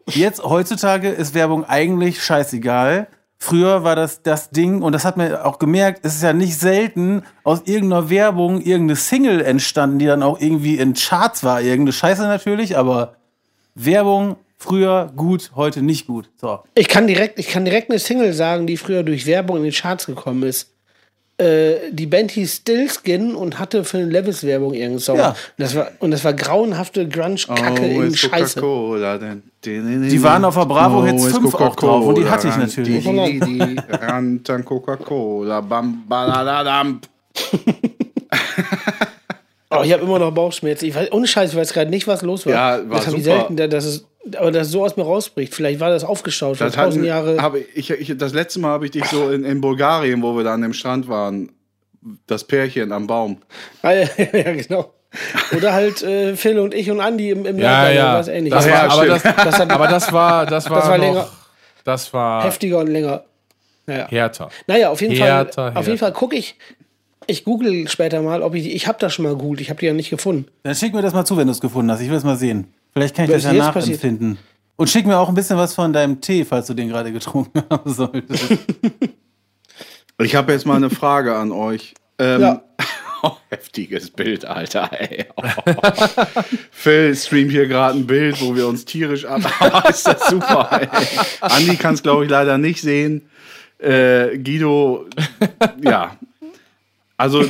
jetzt heutzutage ist Werbung eigentlich scheißegal. Früher war das das Ding, und das hat man auch gemerkt, es ist ja nicht selten aus irgendeiner Werbung irgendeine Single entstanden, die dann auch irgendwie in Charts war. Irgendeine Scheiße natürlich, aber Werbung früher gut, heute nicht gut. So. Ich kann direkt, ich kann direkt eine Single sagen, die früher durch Werbung in den Charts gekommen ist. Äh, die Band hieß Stillskin und hatte für eine Levis-Werbung irgendeinen Song. Ja. Und, das war, und das war grauenhafte Grunge-Kacke Oh, in ist Scheiße. Coca-Cola. denn- Die waren auf der Bravo Hits ist 5 auch drauf und die hatte ich ran- natürlich. Die, die, die, Rantan Coca-Cola. Bam, baladadam. Oh, ich habe immer noch Bauchschmerzen. Ich weiß, ohne Scheiß, ich weiß gerade nicht, was los war. Ja, war das habe ich selten, da- dass es, aber dass es so aus mir rausbricht. Vielleicht war das aufgestaut vor Das hatten, tausend Jahre. ich, ich, das letzte Mal habe ich dich so in, in Bulgarien, wo wir da an dem Strand waren, das Pärchen am Baum. Ah, ja, ja, genau. Oder halt äh, Phil und ich und Andi im, im Ja, Lager, ja. was ähnlich. Das war, ja, aber, das, das hat aber das war, das war, Das war noch, länger. Das war heftiger und länger. Naja. härter. Naja, auf jeden Härter, Fall, auf härter. jeden Fall gucke ich. Ich google später mal, ob ich die. Ich habe das schon mal gegoogelt, ich habe die ja nicht gefunden. Dann schick mir das mal zu, wenn du es gefunden hast. Ich will es mal sehen. Vielleicht kann ich Was das ja passiert? nachempfinden. Und schick mir auch ein bisschen was von deinem Tee, falls du den gerade getrunken haben solltest. Ich habe jetzt mal eine Frage an euch. Ähm, Ja. oh, heftiges Bild, Alter. Ey. Oh. Phil streamt hier gerade ein Bild, wo wir uns tierisch ab. ist das super. Ey. Andi kann es, glaube ich, leider nicht sehen. Äh, Guido, ja. Also,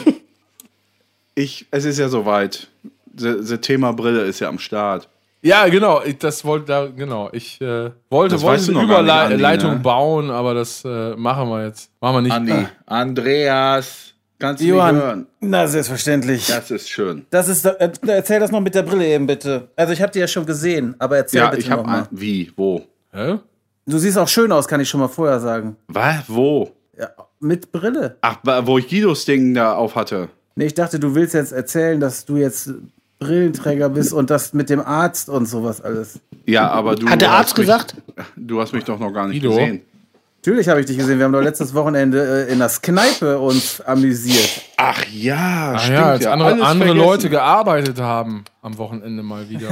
ich, es ist ja soweit. Das Thema Brille ist ja am Start. Ja, genau. Ich, das wollte da, genau. Ich äh, wollte, Das wollte weißt du eine Überleitung ne? bauen, aber das äh, machen wir jetzt. Machen wir nicht. Andi, Andreas, kannst du mich Johann, hören? na selbstverständlich. Das ist schön. Das ist, äh, erzähl das noch mit der Brille eben bitte. Also ich habe die ja schon gesehen, aber erzähl Ja, bitte ich noch habe mal. Wie? Wo? Hä? Du siehst auch schön aus, kann ich schon mal vorher sagen. Was? Wo? Ja, mit Brille. Ach, wo ich Guidos Ding da auf hatte. Nee, ich dachte, du willst jetzt erzählen, dass du jetzt Brillenträger bist und das mit dem Arzt und sowas alles. Ja, aber du. Hat der Arzt mich, gesagt? Du hast mich doch noch gar nicht Guido? gesehen. Natürlich habe ich dich gesehen. Wir haben doch letztes Wochenende äh, in das Kneipe uns amüsiert. Ach ja, Ach stimmt ja, als ja. andere, andere. Leute gearbeitet haben am Wochenende mal wieder.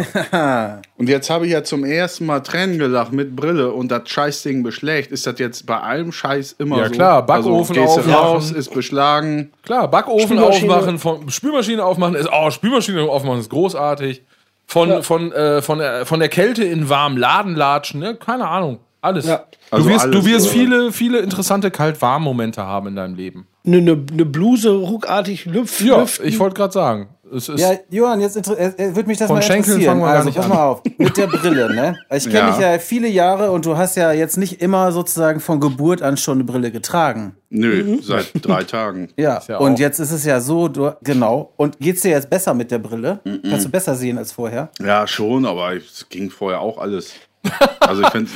Und jetzt habe ich ja zum ersten Mal Tränen gelacht mit Brille und das Scheißding beschlägt. Ist das jetzt bei allem Scheiß immer Ja, so? klar, Backofen also, gehst du aufmachen. raus, ist beschlagen. Klar, Backofen Spülmaschine. aufmachen, von, Spülmaschine aufmachen ist, oh, Spülmaschine aufmachen ist großartig. Von, von, äh, von, der, von der Kälte in warmen Laden latschen, ne? keine Ahnung. Alles. Ja. Also du wirst, alles, du wirst oder? viele, viele interessante Kalt-Warm-Momente haben in deinem Leben. Eine, eine, eine Bluse ruckartig lüpfen. Ja, lüften. ich wollte gerade sagen. Es ist, Ja, Johann, jetzt würde mich das Von mal Schenkeln interessieren. fangen wir gar also, nicht pass an. mal auf. Mit der Brille, ne? Ich kenne Ja. dich ja viele Jahre und du hast ja jetzt nicht immer sozusagen von Geburt an schon eine Brille getragen. Nö, seit drei Tagen. Ja. ja und auch- jetzt ist es ja so, du, genau. Und geht's dir jetzt besser mit der Brille? Kannst du besser sehen als vorher? Ja, schon, aber es ging vorher auch alles. Also ich finde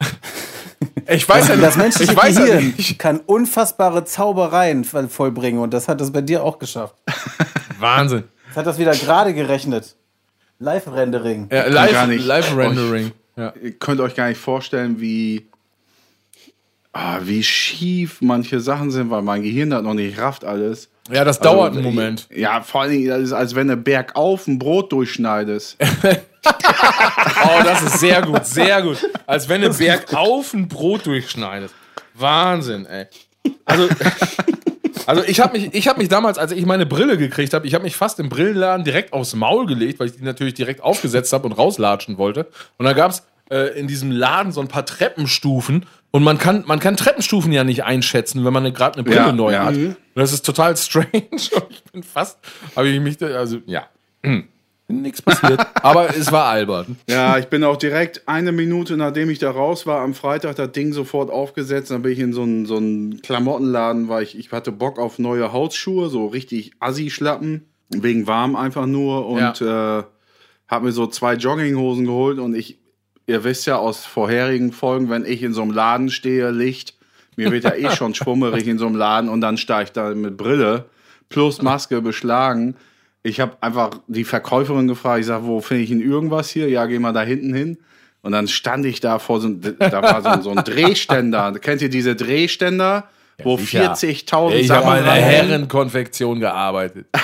ich weiß ja nicht. Das menschliche ich weiß ja Gehirn nicht. kann unfassbare Zaubereien voll- vollbringen und das hat es bei dir auch geschafft. Wahnsinn. Jetzt hat das wieder gerade gerechnet. Live-Rendering. Ja, gar live, nicht- live Rendering. Ja. ihr könnt euch gar nicht vorstellen, wie, ah, wie schief manche Sachen sind, weil mein Gehirn das noch nicht rafft alles. Ja, das Also, dauert einen Moment. Ja, vor Dingen, das ist, als wenn du bergauf ein Brot durchschneidest. Oh, das ist sehr gut, sehr gut. Als wenn du bergauf ein Brot durchschneidest. Wahnsinn, ey. Also, also ich habe mich, ich hab mich damals, als ich meine Brille gekriegt habe, ich habe mich fast im Brillenladen direkt aufs Maul gelegt, weil ich die natürlich direkt aufgesetzt habe und rauslatschen wollte. Und da gab es äh, in diesem Laden so ein paar Treppenstufen. Und man kann, man kann Treppenstufen ja nicht einschätzen, wenn man gerade eine Brille Ja, neu ja. hat. Und das ist total strange. Und ich bin fast, habe ich mich, da- also ja, hm, nichts passiert. Aber es war albern. Ja, ich bin auch direkt eine Minute, nachdem ich da raus war, am Freitag das Ding sofort aufgesetzt. Dann bin ich in so einen so einen Klamottenladen, weil ich, ich hatte Bock auf neue Hausschuhe, so richtig Assi-Schlappen, wegen warm einfach nur. Und äh, habe mir so zwei Jogginghosen geholt. Und ich, ihr wisst ja aus vorherigen Folgen, wenn ich in so einem Laden stehe, Licht, mir wird ja eh schon schwummerig in so einem Laden und dann steige ich da mit Brille plus Maske beschlagen. Ich habe einfach die Verkäuferin gefragt, ich sage, wo finde ich denn irgendwas hier? Ja, geh mal da hinten hin. Und dann stand ich da vor so einem, da war so, so ein Drehständer. Kennt ihr diese Drehständer, wo sicher. 40.000 Ich habe in der rein- Herrenkonfektion gearbeitet.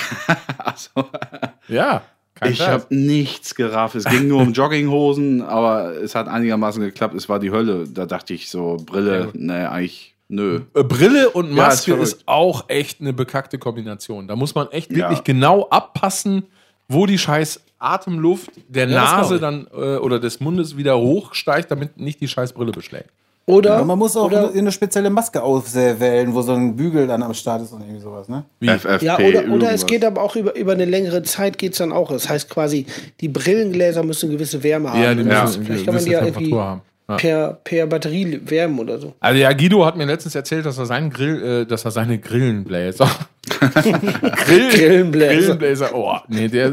Ja, kein Ich habe nichts gerafft. Es ging nur um Jogginghosen, aber es hat einigermaßen geklappt. Es war die Hölle. Da dachte ich so, Brille, ne, eigentlich, nö. Äh, Brille und Ja, ist Maske ist, auch echt eine bekackte Kombination. Da muss man echt wirklich Ja. genau abpassen, wo die scheiß Atemluft der das Nase dann äh, oder des Mundes wieder hochsteigt, damit nicht die scheiß Brille beschlägt. Oder, Aber man muss auch oder, eine spezielle Maske auswählen, wo so ein Bügel dann am Start ist und irgendwie sowas, ne? Wie? FFP, ja, oder, oder es geht aber auch über, über eine längere Zeit geht's dann auch. Das heißt quasi, die Brillengläser müssen eine gewisse Wärme haben. Ja, die müssen eine Vielleicht kann man die ja gewisse irgendwie Temperatur haben. Ja. per, per Batterie wärmen oder so. Also ja, Guido hat mir letztens erzählt, dass er seinen Grill, äh, dass er seine Grillenbläser. Grill, Grillenbläser. Grillenbläser. Oh, nee, der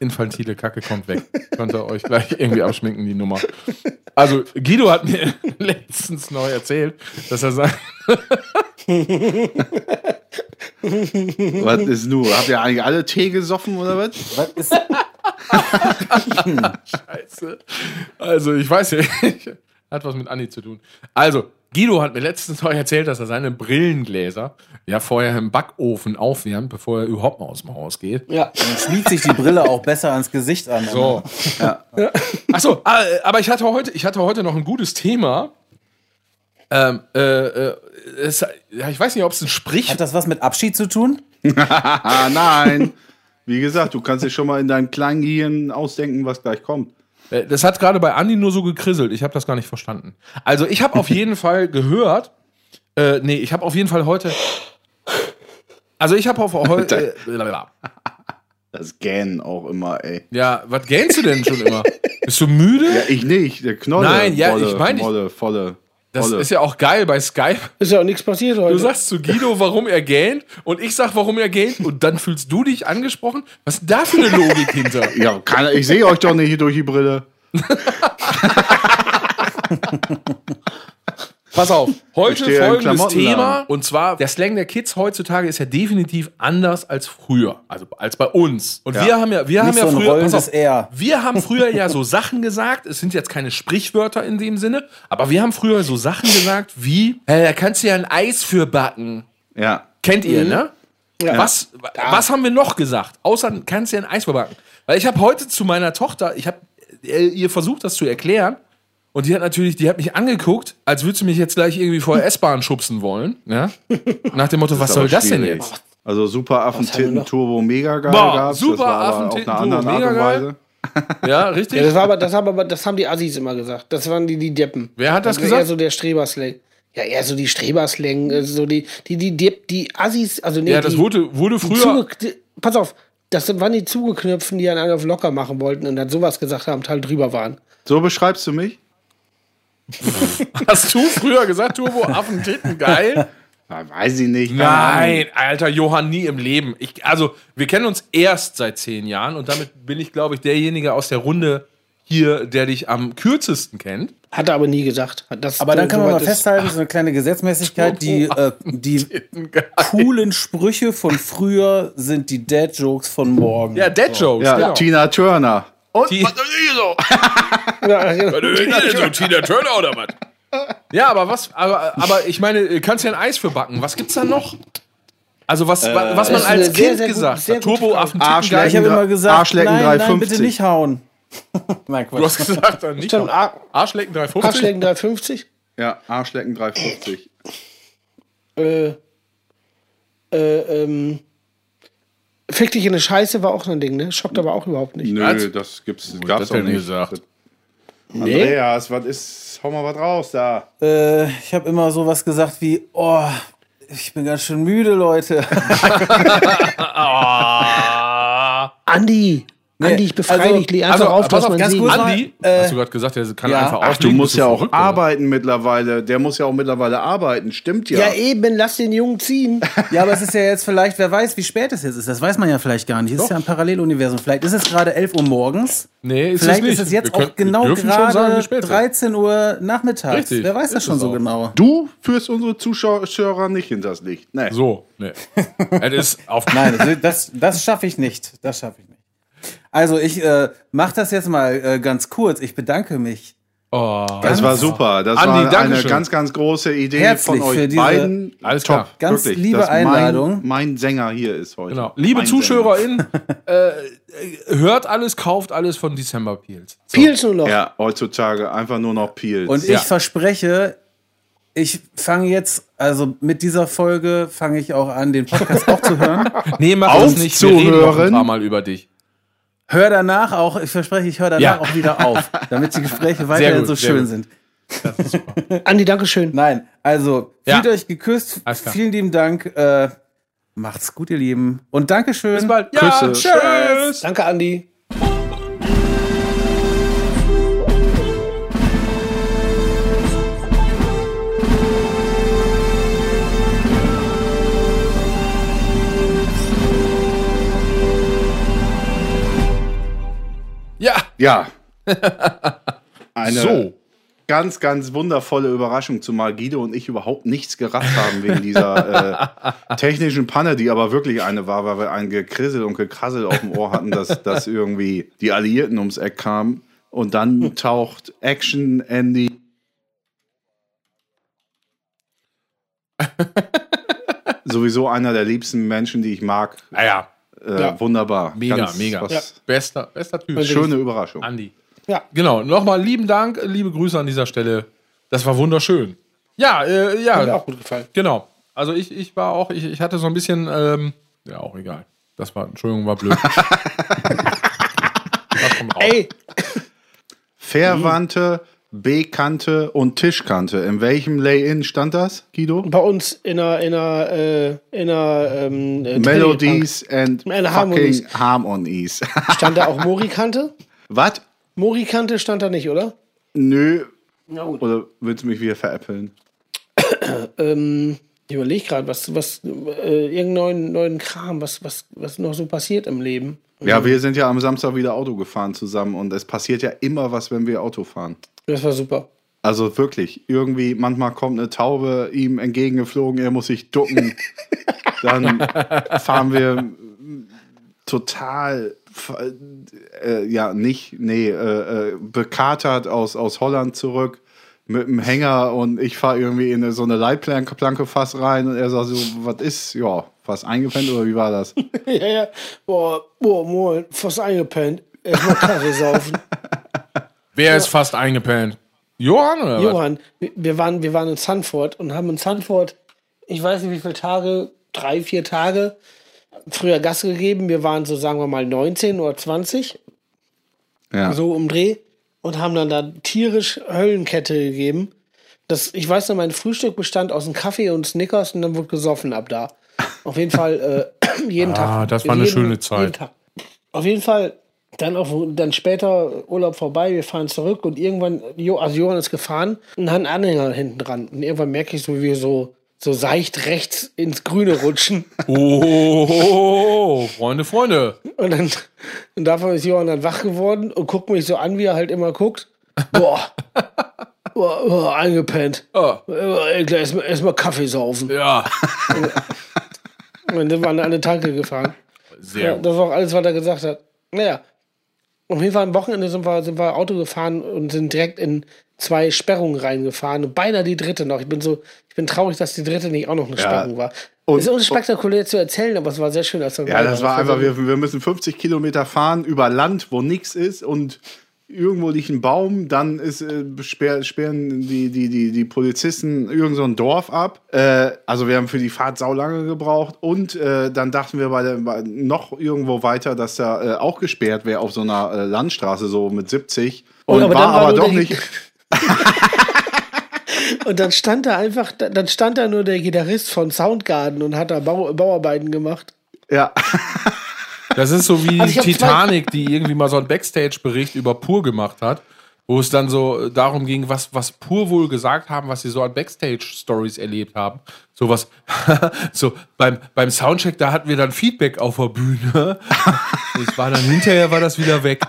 infantile Kacke kommt weg. Könnt ihr euch gleich irgendwie abschminken, die Nummer. Also, Guido hat mir letztens neu erzählt, dass er sein. Was ist nur? Habt ihr eigentlich alle Tee gesoffen oder was? Was ist, Scheiße. Also, ich weiß ja nicht. Hat was mit Andi zu tun. Also, Guido hat mir letztens noch erzählt, dass er seine Brillengläser ja vorher im Backofen aufwärmt, bevor er überhaupt mal aus dem Haus geht. Ja. Dann schmiegt sich die Brille auch besser ans Gesicht an. So. Achso, aber ich hatte heute, ich hatte heute noch ein gutes Thema. Ähm, äh, äh, es, ja, ich weiß nicht, ob es ein Sprich. Hat das was mit Abschied zu tun? Ah, nein. Wie gesagt, du kannst dir schon mal in deinem kleinen Gehirn ausdenken, was gleich kommt. Äh, Das hat gerade bei Andi nur so gekrisselt. Ich habe das gar nicht verstanden. Also ich habe auf jeden Fall gehört. Äh, nee, ich habe auf jeden Fall heute. Also ich habe auf heute. Äh. Das Gähnen auch immer, ey. ja, was gähnst du denn schon immer? Bist du müde? Ja, ich nicht. Der Knolle. Nein, ja, volle, ich meine, Volle, volle. Das volle. ist ja auch geil bei Skype. Ist ja auch nichts passiert heute. Du sagst zu Guido, warum er gähnt, und ich sag, warum er gähnt, und dann fühlst du dich angesprochen. Was ist da für eine Logik hinter? ja, kann, ich sehe euch doch nicht hier durch die Brille. Pass auf, heute folgendes. Thema. Und zwar, der Slang der Kids heutzutage ist ja definitiv anders als früher. Also als bei uns. Und wir haben ja, wir haben Nicht ja so ein früher. Pass auf, wir haben früher ja so Sachen gesagt. Es sind jetzt keine Sprichwörter in dem Sinne, aber wir haben früher so Sachen gesagt wie, äh, da kannst du ja ein Eis für backen. Ja. Kennt ihr, ne? Ja. Was, was haben wir noch gesagt? Außer kannst du ja ein Eis verbacken. Weil ich habe heute zu meiner Tochter, ich habe äh, ihr versucht, das zu erklären. Und die hat natürlich, die hat mich angeguckt, als würde sie mich jetzt gleich irgendwie vor der S-Bahn schubsen wollen. Ja? Nach dem Motto, was soll das denn jetzt? Also super Affentitten noch? Turbo mega geil Boah, gab's. Super das Affentitten auf eine Turbo andere Art und mega geil. Weise. Ja, richtig? Ja, das, war aber, das, haben aber, das haben die Assis immer gesagt. Das waren die, die Deppen. Wer hat das war gesagt? Eher so der Streberslang. Ja, eher so die Streberslang, äh, so die, die, die, die, die Assis, also nee, ja, das die, wurde, wurde früher. Zuge, die, pass auf, das waren die Zugeknöpfen, die einen auf locker machen wollten und dann sowas gesagt haben, halt drüber waren. So beschreibst du mich? Hast du früher gesagt, Turbo Affentitten geil? Ja, weiß ich nicht. Nein, alter Johann, nie im Leben. Ich, also, wir kennen uns erst seit zehn Jahren und damit bin ich, glaube ich, derjenige aus der Runde hier, der dich am kürzesten kennt. Hat er aber nie gesagt. Aber dann kann man mal ist- festhalten, so eine kleine Gesetzmäßigkeit, die, äh, die coolen Sprüche von früher sind die Dad-Jokes von morgen. Ja, Dead Jokes. Ja, genau. Tina Turner. Und Die- was soll ich so? Ja, genau. so Tina Turner oder was? Ja, aber was, aber, aber ich meine, kannst ja ein Eis für backen. Was gibt's da noch? Also was, was man als sehr, Kind sehr gut- gesagt sehr hat. Turbo. Affen Arschlecken. ich habe immer gesagt, Arschlecken nein, nein, 350. bitte nicht hauen. nein, Du hast gesagt, dann nicht. Stimmt, Ar Arschlecken 350. Arschlecken 350. Ja, Arschlecken 350. Äh, äh, ähm, Fick dich in eine Scheiße war auch ein Ding, ne? Schockt aber auch überhaupt nicht. Nö, das gibt's, hat gab's das denn nicht. gesagt? Andreas, was ist, hau mal was raus da. Äh, ich habe immer sowas gesagt wie, oh, ich bin ganz schön müde, Leute. Ah. Andi! Andi, ich befreie also- dich, leg einfach auf, pass man ganz gut. Andi, Äh, hast du gerade gesagt, der kann ja. einfach Ach, du musst ja auch verrückt, oder? arbeiten mittlerweile. Der muss ja auch mittlerweile arbeiten. Stimmt ja. Ja, eben, lass den Jungen ziehen. Ja, aber es ist ja jetzt vielleicht, wer weiß, wie spät es jetzt ist. Das weiß man ja vielleicht gar nicht. Es ist ja ein Paralleluniversum. Vielleicht ist es gerade 11 Uhr morgens. Nee, ist Vielleicht es nicht. ist es jetzt Wir auch können- wir genau dürfen schon sagen, gerade wie spät es ist. 13 Uhr nachmittags. Richtig, Wer weiß das schon so auch. genau. Du führst unsere Zuschauer nicht hinters Licht. Nee. So, nee. Es ist auf Nein, das, das, das schaffe ich nicht. Das schaffe ich nicht. Also ich äh, mache das jetzt mal äh, ganz kurz. Ich bedanke mich Oh. Das war super. Das Andi, war eine ganz, ganz große Idee Herzlich von euch für diese- beiden. Alles Top. klar. Ganz Wirklich, liebe dass mein- Einladung. Mein, Sänger hier ist heute. Genau. Liebe Mein ZuschauerInnen, äh, äh, hört alles, kauft alles von December Peels. So. Peels nur noch. Ja, heutzutage einfach nur noch Peel. und Ja. ich verspreche, ich fange jetzt, also mit dieser Folge fange ich auch an, den Podcast auch zu hören. Nee, mach das nicht. Wir reden noch ein paar Mal über dich. Hör danach auch, ich verspreche, ich höre danach Ja. auch wieder auf, damit die Gespräche weiterhin gut, so schön gut. sind. Andi, Dankeschön. Nein, also Ja. fühlt euch geküsst. Vielen lieben Dank. Äh, macht's gut, ihr Lieben. Und Dankeschön. Bis bald. Küsse. tschüss. Danke, Andi. Ja. Ja. Eine so. ganz, ganz wundervolle Überraschung, zumal Guido und ich überhaupt nichts gerafft haben wegen dieser äh, technischen Panne, die aber wirklich eine war, weil wir ein Gekrissel und Gekrassel auf dem Ohr hatten, dass, dass irgendwie die Alliierten ums Eck kamen. Und dann taucht Action Andy. sowieso einer der liebsten Menschen, die ich mag. Ah naja, äh, Ja. Wunderbar. mega, Ganz mega. was- Bester, bester Typ. Schöne Überraschung. Andi. Ja. Genau, nochmal lieben Dank, liebe Grüße an dieser Stelle. Das war wunderschön. Ja, äh, ja. Hat mir auch gut gefallen. Genau. Also ich, ich war auch, ich, ich hatte so ein bisschen, ähm, ja, auch egal. Das war, Entschuldigung, war blöd. Ey, Fährwante, B-Kante und Tischkante. In welchem Lay-In stand das, Guido? bei uns in einer, in einer, äh, in einer ähm, äh, Melodies and And fucking Harmonies. Stand da auch Morikante? Was? Morikante stand da nicht, oder? Nö. Na gut. Oder willst du mich wieder veräppeln? Ähm, ich überlege gerade, was, was, äh, irgendeinen neuen, neuen Kram, was, was, was noch so passiert im Leben. Ja, wir sind ja am Samstag wieder Auto gefahren zusammen und es passiert ja immer was, wenn wir Auto fahren. Das war super. Also wirklich, irgendwie, manchmal kommt eine Taube ihm entgegengeflogen, er muss sich ducken. Dann fahren wir total, äh, ja, nicht, nee, äh, äh, bekatert aus, aus Holland zurück mit dem Hänger und ich fahre irgendwie in so eine Leitplanke Planke fast rein und er sagt so, was ist? Ja, fast eingepennt oder wie war das? ja, ja. Boah, boah, moin, fast eingepennt. Erstmal Kaffee saufen. Wer ist fast eingepennt? Johann oder was? Johann, wir- wir waren, wir waren in Sanford und haben in Sanford, ich weiß nicht wie viele Tage, drei, vier Tage, früher Gas gegeben. Wir waren so, sagen wir mal, 19 oder 20, Ja. so um Dreh, und haben dann da tierisch Höllenkette gegeben. Das, ich weiß noch, mein Frühstück bestand aus einem Kaffee und Snickers und dann wurde gesoffen ab da. Auf jeden Fall äh, jeden Tag. Ah, das war eine jeden, schöne Zeit. jeden Tag. Auf jeden Fall dann auch dann später Urlaub vorbei, wir fahren zurück und irgendwann, Jo- also Johann ist gefahren und hat einen Anhänger hinten dran. Und irgendwann merke ich so, wie wir so, so seicht rechts ins Grüne rutschen. Oh, Freunde, Freunde. Und dann und davon ist Johann dann wach geworden und guckt mich so an, wie er halt immer guckt. Boah. Boah, boah eingepennt. Ah, Äh, Erstmal erstmal Kaffee saufen. ja, Und dann waren wir an eine Tanke gefahren. sehr Ja, das war auch alles, was er gesagt hat. Naja. Auf jeden Fall am Wochenende sind wir, sind wir Auto gefahren und sind direkt in zwei Sperrungen reingefahren. Und beinahe die dritte noch. Ich bin so, ich bin traurig, dass die dritte nicht auch noch eine Sperrung war. Und- ist unspektakulär zu erzählen, aber es war sehr schön. Als wir Ja, das war einfach, so- wir, wir müssen 50 Kilometer fahren über Land, wo nichts ist und irgendwo liegt ein Baum, dann ist, äh, sperr, sperren die, die, die, die Polizisten irgend so ein Dorf ab. Äh, also wir haben für die Fahrt saulange gebraucht und äh, dann dachten wir bei der, bei, noch irgendwo weiter, dass da äh, auch gesperrt wäre auf so einer äh, Landstraße, so mit 70. Oh, Und aber war war aber doch nicht. Und dann stand da einfach, dann stand da nur der Gitarrist von Soundgarden und hat da Bau, Bauarbeiten gemacht. Ja. Das ist so wie Also Titanic, die irgendwie mal so einen Backstage-Bericht über Pur gemacht hat, wo es dann so darum ging, was, was Pur wohl gesagt haben, was sie so an Backstage-Stories erlebt haben. So was, so beim, beim Soundcheck, da hatten wir dann Feedback auf der Bühne. Das war dann hinterher, war das wieder weg.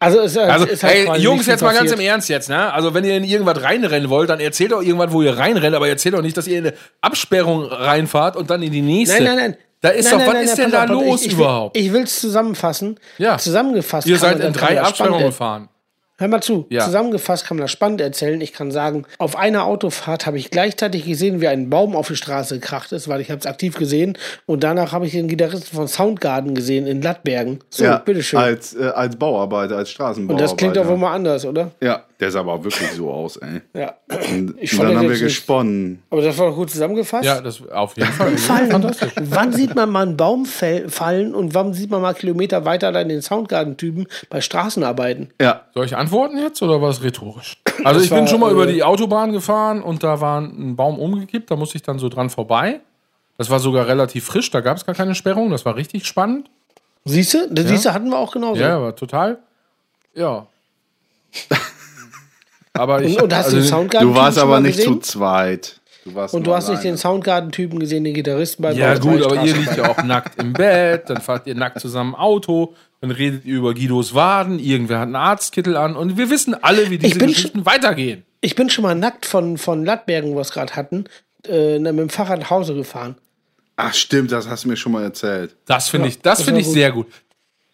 Also, es, Also, ist halt ey, Jungs, jetzt mal ganz im. Ernst jetzt, ne? Also, wenn ihr in irgendwas reinrennen wollt, dann erzählt doch irgendwann, wo ihr reinrennt, aber erzählt doch nicht, dass ihr in eine Absperrung reinfahrt und dann in die nächste. Nein, nein, nein. Da ist nein, doch, nein, was nein, ist nein, denn da auf, los ich, ich überhaupt? Will, ich will es zusammenfassen. Ja. Zusammengefasst. ihr seid man- in drei Absperrungen gefahren. Hör mal zu. Ja. Zusammengefasst kann man das spannend erzählen. Ich kann sagen, auf einer Autofahrt habe ich gleichzeitig gesehen, wie ein Baum auf die Straße gekracht ist, weil ich habe es aktiv gesehen. Und danach habe ich den Gitarristen von Soundgarden gesehen in Lattbergen. So, ja, bitteschön. Als, äh, als Bauarbeiter, als Straßenbauarbeiter. Und das klingt doch wohl mal anders, oder? Ja, der sah aber wirklich so aus, ey. Ja. Und, Ich dann das haben wir nicht- gesponnen. Aber das war doch gut zusammengefasst. Ja, das auf jeden Fall. Fallen. Fantastisch. Wann sieht man mal einen Baum fallen und wann sieht man mal Kilometer weiter dann den Soundgarden-Typen bei Straßenarbeiten? Ja, Soll ich antworten jetzt oder war es rhetorisch? Also ich war, bin schon mal äh, über die Autobahn gefahren und da war ein Baum umgekippt, da musste ich dann so dran vorbei. Das war sogar relativ frisch, da gab es gar keine Sperrung, das war richtig spannend. Siehst du? Das siehst du, hatten wir auch genauso. Ja, aber total. Ja. Aber ich. Und, und hast also, den Soundgarden du warst aber nicht gesehen? zu zweit. Du warst Und du hast nicht den Soundgarden-Typen gesehen, den Gitarristen bei Ja, gut, aber ihr liegt ja auch nackt im Bett, dann fahrt ihr nackt zusammen Auto, dann redet ihr über Guidos Waden, irgendwer hat einen Arztkittel an und wir wissen alle, wie diese bin Geschichten weitergehen. Ich bin schon mal nackt von, von Lattbergen, wo wir es gerade hatten, äh, mit dem Fahrrad nach Hause gefahren. Ach, stimmt, das hast du mir schon mal erzählt. Das finde ich, das das finde ich gut. sehr gut.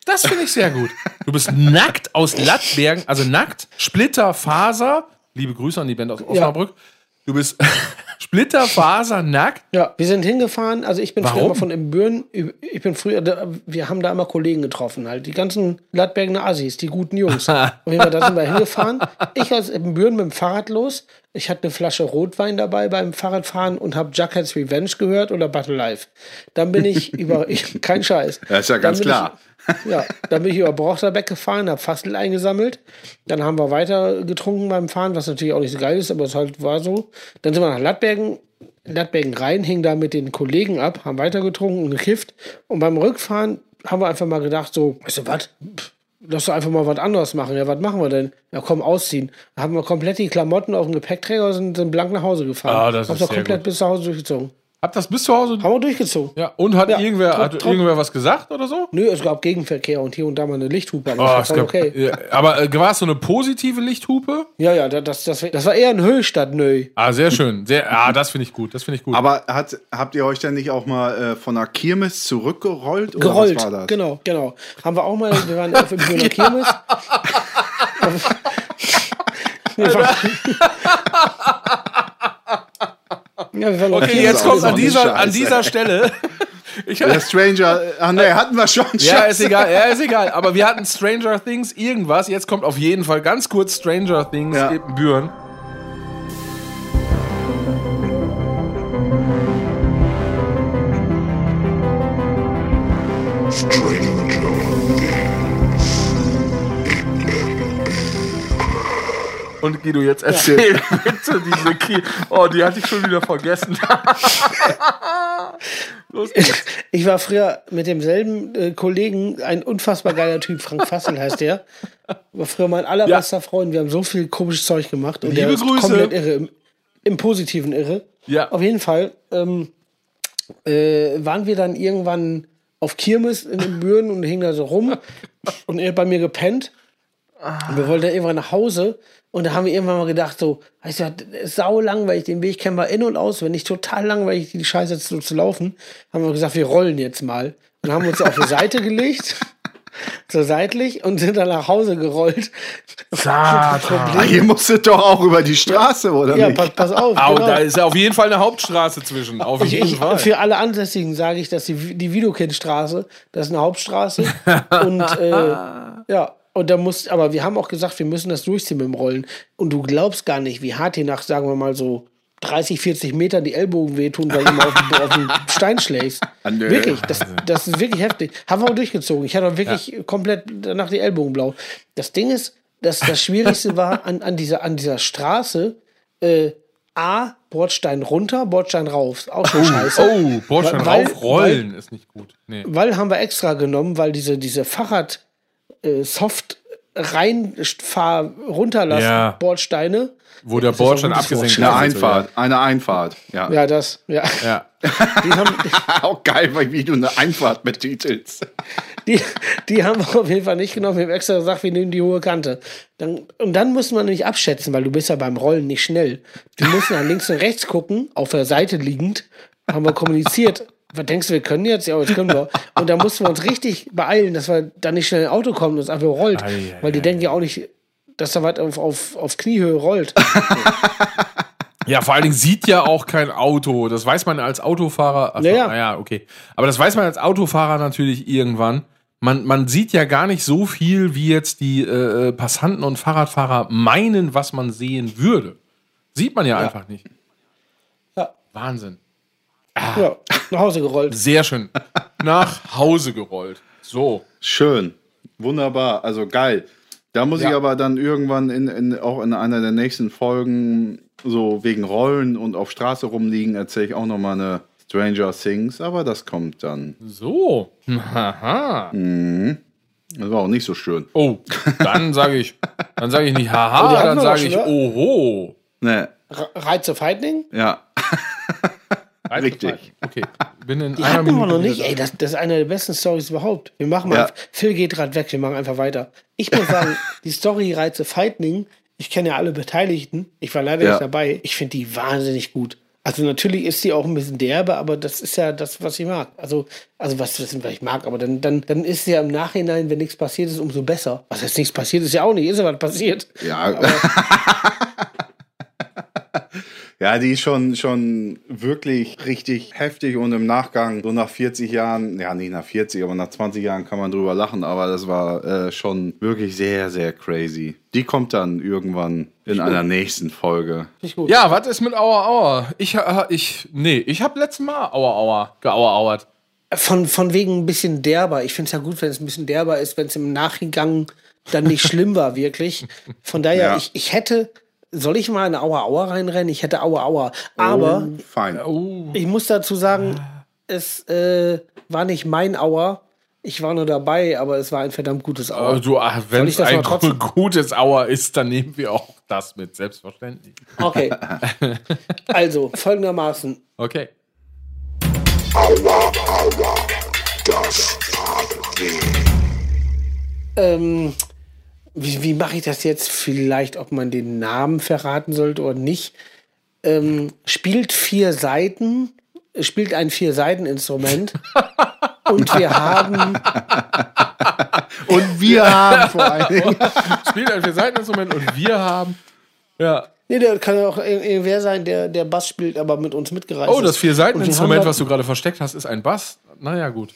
Das finde ich sehr gut. Du bist nackt aus Lattbergen, also nackt, Splitter, Faser, liebe Grüße an die Band aus Osnabrück, Du bist splitterfasernackt. Ja, wir sind hingefahren. Also ich bin früher Warum? immer von Ibüren, ich bin früher, wir haben da immer Kollegen getroffen, halt. Die ganzen Gladbergener Assis, die guten Jungs. Auf jeden Fall, da sind wir hingefahren. Ich als Ibüren mit dem Fahrrad los. Ich hatte eine Flasche Rotwein dabei beim Fahrradfahren und habe Jughead's Revenge gehört oder Battle Life. Dann bin ich über, ich, kein Scheiß. Ja, ist ja ganz klar. Ich, ja, dann bin ich über Brochterbeck gefahren, habe Fastel eingesammelt. Dann haben wir weiter getrunken beim Fahren, was natürlich auch nicht so geil ist, aber es halt war so. Dann sind wir nach Lattbergen, Lattbergen rein, hingen da mit den Kollegen ab, haben weiter getrunken und gekifft. Und beim Rückfahren haben wir einfach mal gedacht, so, weißt du was? Lass doch einfach mal was anderes machen. Ja, was machen wir denn? Ja, komm, ausziehen. Dann haben wir komplett die Klamotten auf dem Gepäckträger und sind, blank nach Hause gefahren. Ah, das Hab's ist sehr komplett gut. bis zu Hause durchgezogen. Habt das bis zu Hause? Haben wir durchgezogen. Ja, und hat Ja, irgendwer, hat irgendwer was gesagt oder so? Nö, es gab Gegenverkehr und hier und da mal eine Lichthupe. Aber Oh, es war gab, okay. ja, aber äh, war es so eine positive Lichthupe? Ja, ja, das, das, das war eher ein Höchstadt, nö. Ah, sehr schön. Sehr, ah, das finde ich gut. Das finde ich gut. Aber hat, habt ihr euch denn nicht auch mal äh, von der Kirmes zurückgerollt? Oder Gerollt. Was war das? Genau, genau. Haben wir auch mal, wir waren auf dem Bühner Kirmes. ja, okay, jetzt kommt an dieser, an dieser Stelle. Ich, Der Stranger, ah ne, hatten wir schon. ja, ist egal, ja, ist egal. Aber wir hatten Stranger Things irgendwas. Jetzt kommt auf jeden Fall ganz kurz Stranger Things Ja. Ibbenbüren. Und Guido, jetzt erzähl bitte diese Ki Oh, die hatte ich schon wieder vergessen. Los geht's. Ich war früher mit demselben äh, Kollegen, ein unfassbar geiler Typ, Frank Fassel heißt der. War früher mein allerbester Freund. Wir haben so viel komisches Zeug gemacht. Und der Liebe ist Grüße. komplett irre, im, im positiven irre. Ja. Auf jeden Fall ähm, äh, waren wir dann irgendwann auf Kirmes in den Büren und hingen da so rum. Und er hat bei mir gepennt. Und wir wollten dann irgendwann nach Hause. Und da haben wir irgendwann mal gedacht, so, weißt du, das ist sau langweilig, den Weg kennen wir in- und auswendig, total langweilig, die Scheiße jetzt so zu laufen. Haben wir gesagt, wir rollen jetzt mal. Und haben uns auf die Seite gelegt, so seitlich, und sind dann nach Hause gerollt. Ah, hier musstet doch auch über die Straße, oder Ja, nicht? pass, pass auf. Au, genau. da ist ja auf jeden Fall eine Hauptstraße zwischen. Auf Ich, jeden ich, Fall. für alle Ansässigen sage ich, dass die, die Widokindstraße, das ist eine Hauptstraße. und äh, ja, und da muss, aber wir haben auch gesagt, wir müssen das durchziehen mit dem Rollen. Und du glaubst gar nicht, wie hart hier nach, sagen wir mal so, 30, 40 Metern die Ellbogen wehtun, weil du mal auf, den- auf den Stein schlägst. Nö. Wirklich, das, das ist wirklich heftig. Haben wir auch durchgezogen. Ich hatte auch wirklich komplett danach die Ellbogen blau. Das Ding ist, dass das Schwierigste war an, an, dieser, an dieser Straße, äh, A, Bordstein runter, Bordstein rauf. Auch schon scheiße. Oh, Bordstein Weil- raufrollen ist nicht gut. Nee. Weil haben wir extra genommen, weil diese, diese Fahrrad äh, Soft reinfahr runterlassen Ja. Bordsteine. Wo der Bordstein abgesenkt Wort. Eine ist. Einfahrt, eine Einfahrt. Ja. Ja, das, ja. Ja. Die haben, Auch geil, weil wie du eine Einfahrt betitelst. die, die haben wir auf jeden Fall nicht genommen. Wir haben extra gesagt, wir nehmen die hohe Kante. Dann, und dann muss man nämlich abschätzen, weil du bist ja beim Rollen nicht schnell. Wir mussten dann links und rechts gucken, auf der Seite liegend, haben wir kommuniziert. Was denkst du, wir können jetzt? Ja, jetzt können wir. Und da mussten wir uns richtig beeilen, dass wir dann nicht schnell ein Auto kommen und es einfach rollt. Ei, ei, weil die denken ja auch nicht, dass da was auf, auf, auf Kniehöhe rollt. ja, vor allen Dingen sieht ja auch kein Auto. Das weiß man als Autofahrer. Ach, Ja, ja. ja, okay. Aber das weiß man als Autofahrer natürlich irgendwann. Man, man sieht ja gar nicht so viel, wie jetzt die äh, Passanten und Fahrradfahrer meinen, was man sehen würde. Sieht man ja, einfach nicht. Ja. Wahnsinn. Ja, nach Hause gerollt. Sehr schön. Nach Hause gerollt. So. Schön. Wunderbar. Also geil. Da muss ich Ja. aber dann irgendwann in, in, auch in einer der nächsten Folgen so wegen Rollen und auf Straße rumliegen, erzähle ich auch noch mal eine Stranger Things, aber das kommt dann. So. Haha. Das war auch nicht so schön. Oh, dann sage ich, dann sage ich nicht Oh, haha, hatten dann sage ich ne? oho. Ne, Re- Reiz of Lightning? ja. Richtig. Okay, bin in Die einer hatten wir Minute noch nicht. Ey, das, das ist eine der besten Stories überhaupt. Wir machen mal. Ja. Phil geht gerade weg, wir machen einfach weiter. Ich muss sagen, die Story Reize Lightning, ich kenne ja alle Beteiligten. Ich war leider Ja. nicht dabei. Ich finde die wahnsinnig gut. Also natürlich ist sie auch ein bisschen derbe, aber das ist ja das, was ich mag. Also, also was, was ich mag, aber dann, dann, dann ist sie ja im Nachhinein, wenn nichts passiert ist, umso besser. Was heißt nichts passiert ist ja auch nicht, ist ja was passiert. Ja. Ja, die ist schon, schon wirklich richtig heftig und im Nachgang, so nach 40 Jahren, ja, nicht nach 40, aber nach 20 Jahren kann man drüber lachen, aber das war äh, schon wirklich sehr, sehr crazy. Die kommt dann irgendwann in einer nächsten Folge. Ja, was ist mit Aua Aua? Ich, äh, ich, nee, ich habe letztes Mal Aua Aua geauerauert. Von, von wegen ein bisschen derber. Ich finde es ja gut, wenn es ein bisschen derber ist, wenn es im Nachgang dann nicht schlimm war, wirklich. Von daher, Ja. ich, ich hätte, soll ich mal eine Aua Aua reinrennen? Ich hätte Aua Aua. Aber Oh, fein. ich muss dazu sagen, es äh, war nicht mein Aua. Ich war nur dabei, aber es war ein verdammt gutes Aua. Also, ach, wenn ich es das ein gutes Aua ist, dann nehmen wir auch das mit, selbstverständlich. Okay. Also, folgendermaßen. Okay. Ähm, wie wie mache ich das jetzt? Vielleicht, ob man den Namen verraten sollte oder nicht. Ähm, spielt vier Seiten, spielt ein Vier-Seiten-Instrument. und wir haben, Und wir haben vor allen Dingen. Spielt ein Vier-Seiten-Instrument und wir haben. Ja. nee, der kann ja auch ir- irgendwer sein, der, der Bass spielt, aber mit uns mitgereist Oh, das ist. Wir haben Vier-Seiten-Instrument, was du gerade versteckt hast, ist ein Bass. Naja, gut.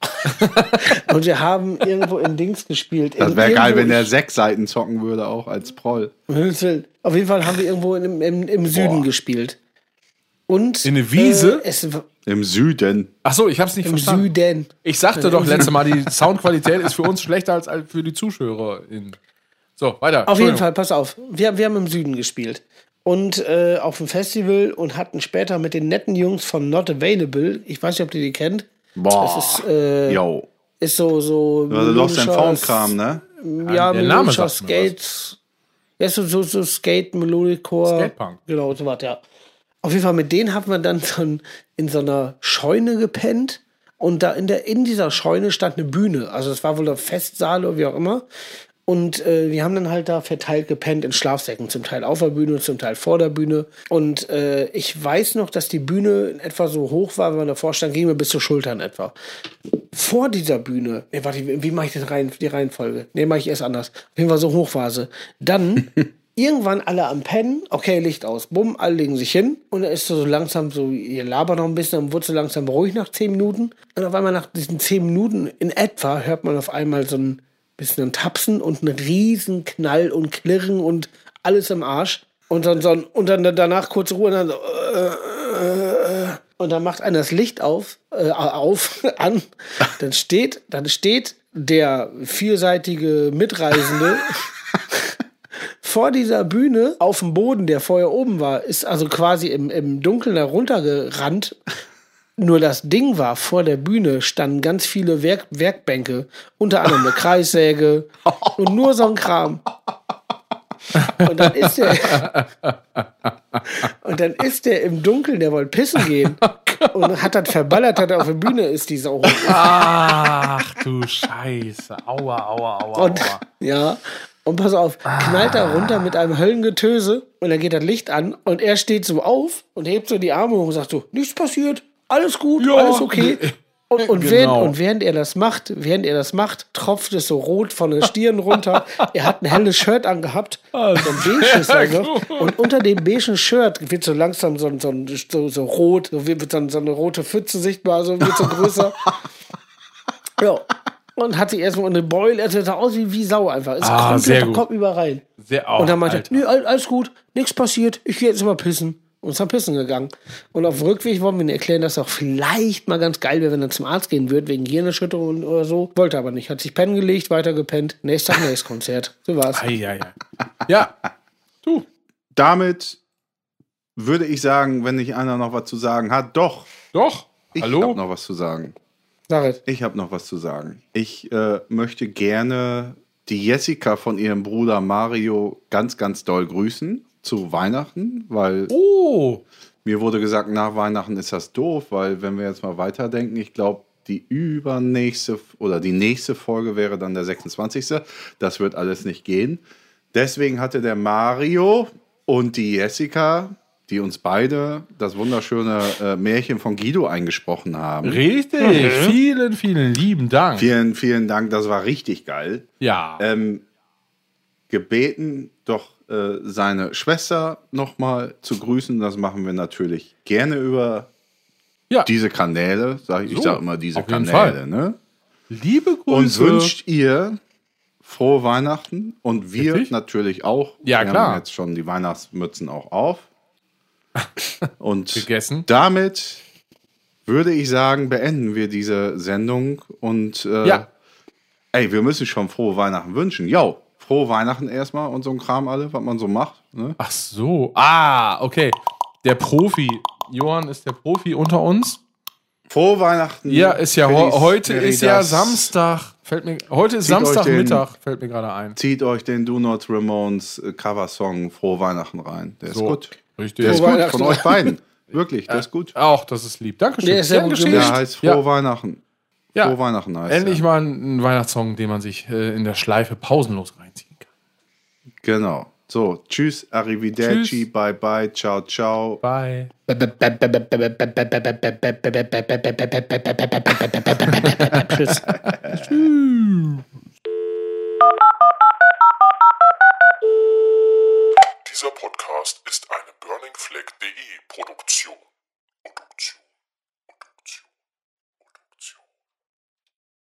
Und wir haben irgendwo in Dings gespielt. Das In- wäre geil, wenn der sechs Seiten zocken würde, auch als Proll. Auf jeden Fall haben wir irgendwo im, im, im Süden gespielt. Und In eine Wiese? Äh, es, Im Süden. Ach so, ich hab's nicht Im verstanden. Süden. Ich sagte doch letztes Mal, die Soundqualität ist für uns schlechter als für die ZuschauerInnen. So, weiter. Auf jeden. Fall, pass auf. Wir, wir haben im Süden gespielt. Und äh, auf dem Festival und hatten später mit den netten Jungs von Not Available, ich weiß nicht, ob ihr die kennt, Boah. das ist, äh, Yo. ist so, so. Also Lost and Found Kram, ne? Ja, Der Name sagt Skate. Ja, so, so, so Skate, Melodiccore. Skatepunk. Genau, so was, ja. Auf jeden Fall, mit denen haben wir dann so in so einer Scheune gepennt. Und da in, der, in dieser Scheune stand eine Bühne. Also es war wohl ein Festsaal oder wie auch immer. Und äh, wir haben dann halt da verteilt gepennt in Schlafsäcken, zum Teil auf der Bühne, zum Teil vor der Bühne. Und äh, ich weiß noch, dass die Bühne etwa so hoch war, wenn man davor stand, ging mir bis zur Schultern etwa. Vor dieser Bühne, nee, warte, wie, mache ich das rein, die Reihenfolge? Nee, mache ich erst anders. Auf jeden Fall so hoch war sie. Dann irgendwann alle am Pennen, okay, Licht aus, bumm, alle legen sich hin. Und er ist so langsam so, ihr labert noch ein bisschen, dann wurde so langsam ruhig nach zehn Minuten. Und auf einmal nach diesen zehn Minuten in etwa hört man auf einmal so ein bisschen ein Tapsen und einen riesen Knall und Klirren und alles im Arsch. Und dann, so, ein- und dann danach kurze Ruhe und dann so, äh, und dann macht einer das Licht auf, äh, auf, an. Dann steht, dann steht der vielseitige Mitreisende vor dieser Bühne auf dem Boden, der vorher oben war, ist also quasi im, im Dunkeln heruntergerannt. Nur das Ding war, vor der Bühne standen ganz viele Werk Werkbänke, unter anderem eine Kreissäge und nur so ein Kram. Und dann ist der, und dann ist der im Dunkeln, der wollte pissen gehen und hat das verballert, hat er auf der Bühne ist die Sau. Ach du Scheiße. Aua, aua, aua, Und, aua. ja. Und pass auf, knallt da runter mit einem Höllengetöse und dann geht das Licht an und er steht so auf und hebt so die Arme hoch und sagt so, nichts passiert, alles gut, Ja. alles okay. Und, und, Genau. während, und während er das macht, während er das macht, tropft es so rot von der Stirn runter. er hat ein helles Shirt angehabt, so ein beiges also. Und unter dem beigen Shirt wird so langsam so, so, so, so rot, so wird so, so eine rote Pfütze sichtbar, so wird so größer. Ja. Und hat sich erstmal eine Beule, also sah aus wie, wie Sau einfach. Ist Ah, komplett sehr der gut. Kopf über rein. Sehr auch. Und dann meinte er, all- alles gut, nichts passiert, ich gehe jetzt mal pissen. Und ist pissen gegangen. Und auf dem Rückweg wollen wir ihm erklären, dass auch vielleicht mal ganz geil wäre, wenn er zum Arzt gehen würde, wegen Gehirnerschütterung oder so. Wollte aber nicht. Hat sich pennen gelegt, weiter gepennt. Nächster Tag, nächstes Konzert. So war's. Ei, ei, ei. Ja. Du. Damit würde ich sagen, wenn nicht einer noch was zu sagen hat, doch. Doch. Ich Hallo? habe noch was zu sagen. Sag es. Ich habe noch was zu sagen. Ich äh, möchte gerne die Jessica von ihrem Bruder Mario ganz, ganz doll grüßen zu Weihnachten, weil Oh. mir wurde gesagt, nach Weihnachten ist das doof, weil wenn wir jetzt mal weiterdenken, ich glaube, die übernächste oder die nächste Folge wäre dann der 26. Das wird alles nicht gehen. Deswegen hatte der Mario und die Jessica, die uns beide das wunderschöne äh, Märchen von Guido eingesprochen haben. Richtig. Vielen, vielen lieben Dank. Vielen, vielen Dank, das war richtig geil. Ja. Ähm, gebeten, doch äh, seine Schwester nochmal zu grüßen. Das machen wir natürlich gerne über Ja. diese Kanäle. Sag ich ich So, sage immer diese Kanäle. Ne? Liebe Und Grüße. wünscht ihr frohe Weihnachten und wir Richtig? natürlich auch. Ja, wir klar. haben jetzt schon die Weihnachtsmützen auch auf. Und Gegessen. damit würde ich sagen, beenden wir diese Sendung und äh, Ja. ey, wir müssen schon frohe Weihnachten wünschen. Jo, frohe Weihnachten erstmal und so ein Kram alle, was man so macht. Ne? Ach so. Ah, okay. Der Profi. Johann ist der Profi unter uns. Frohe Weihnachten. Ja, ist ja Feliz heute ist ja Meridas. Samstag. Fällt mir heute ist Samstagmittag, fällt mir gerade ein. Zieht euch den Do Not Ramones äh, Cover-Song Frohe Weihnachten rein. Der So, ist gut. richtig. Der ist gut von euch beiden. Wirklich, der ist gut. Auch, das ist lieb. Dankeschön. Der ist sehr gut. Der heißt Frohe Ja. Weihnachten. Ja. Frohe Weihnachten heißt. Endlich ja. mal ein Weihnachtssong, den man sich äh, in der Schleife pausenlos reinziehen kann. Genau. So, tschüss, arrivederci, tschüss. bye bye, ciao, ciao. Bye. tschüss. Dieser Podcast ist eine Burning Flag.de Produktion.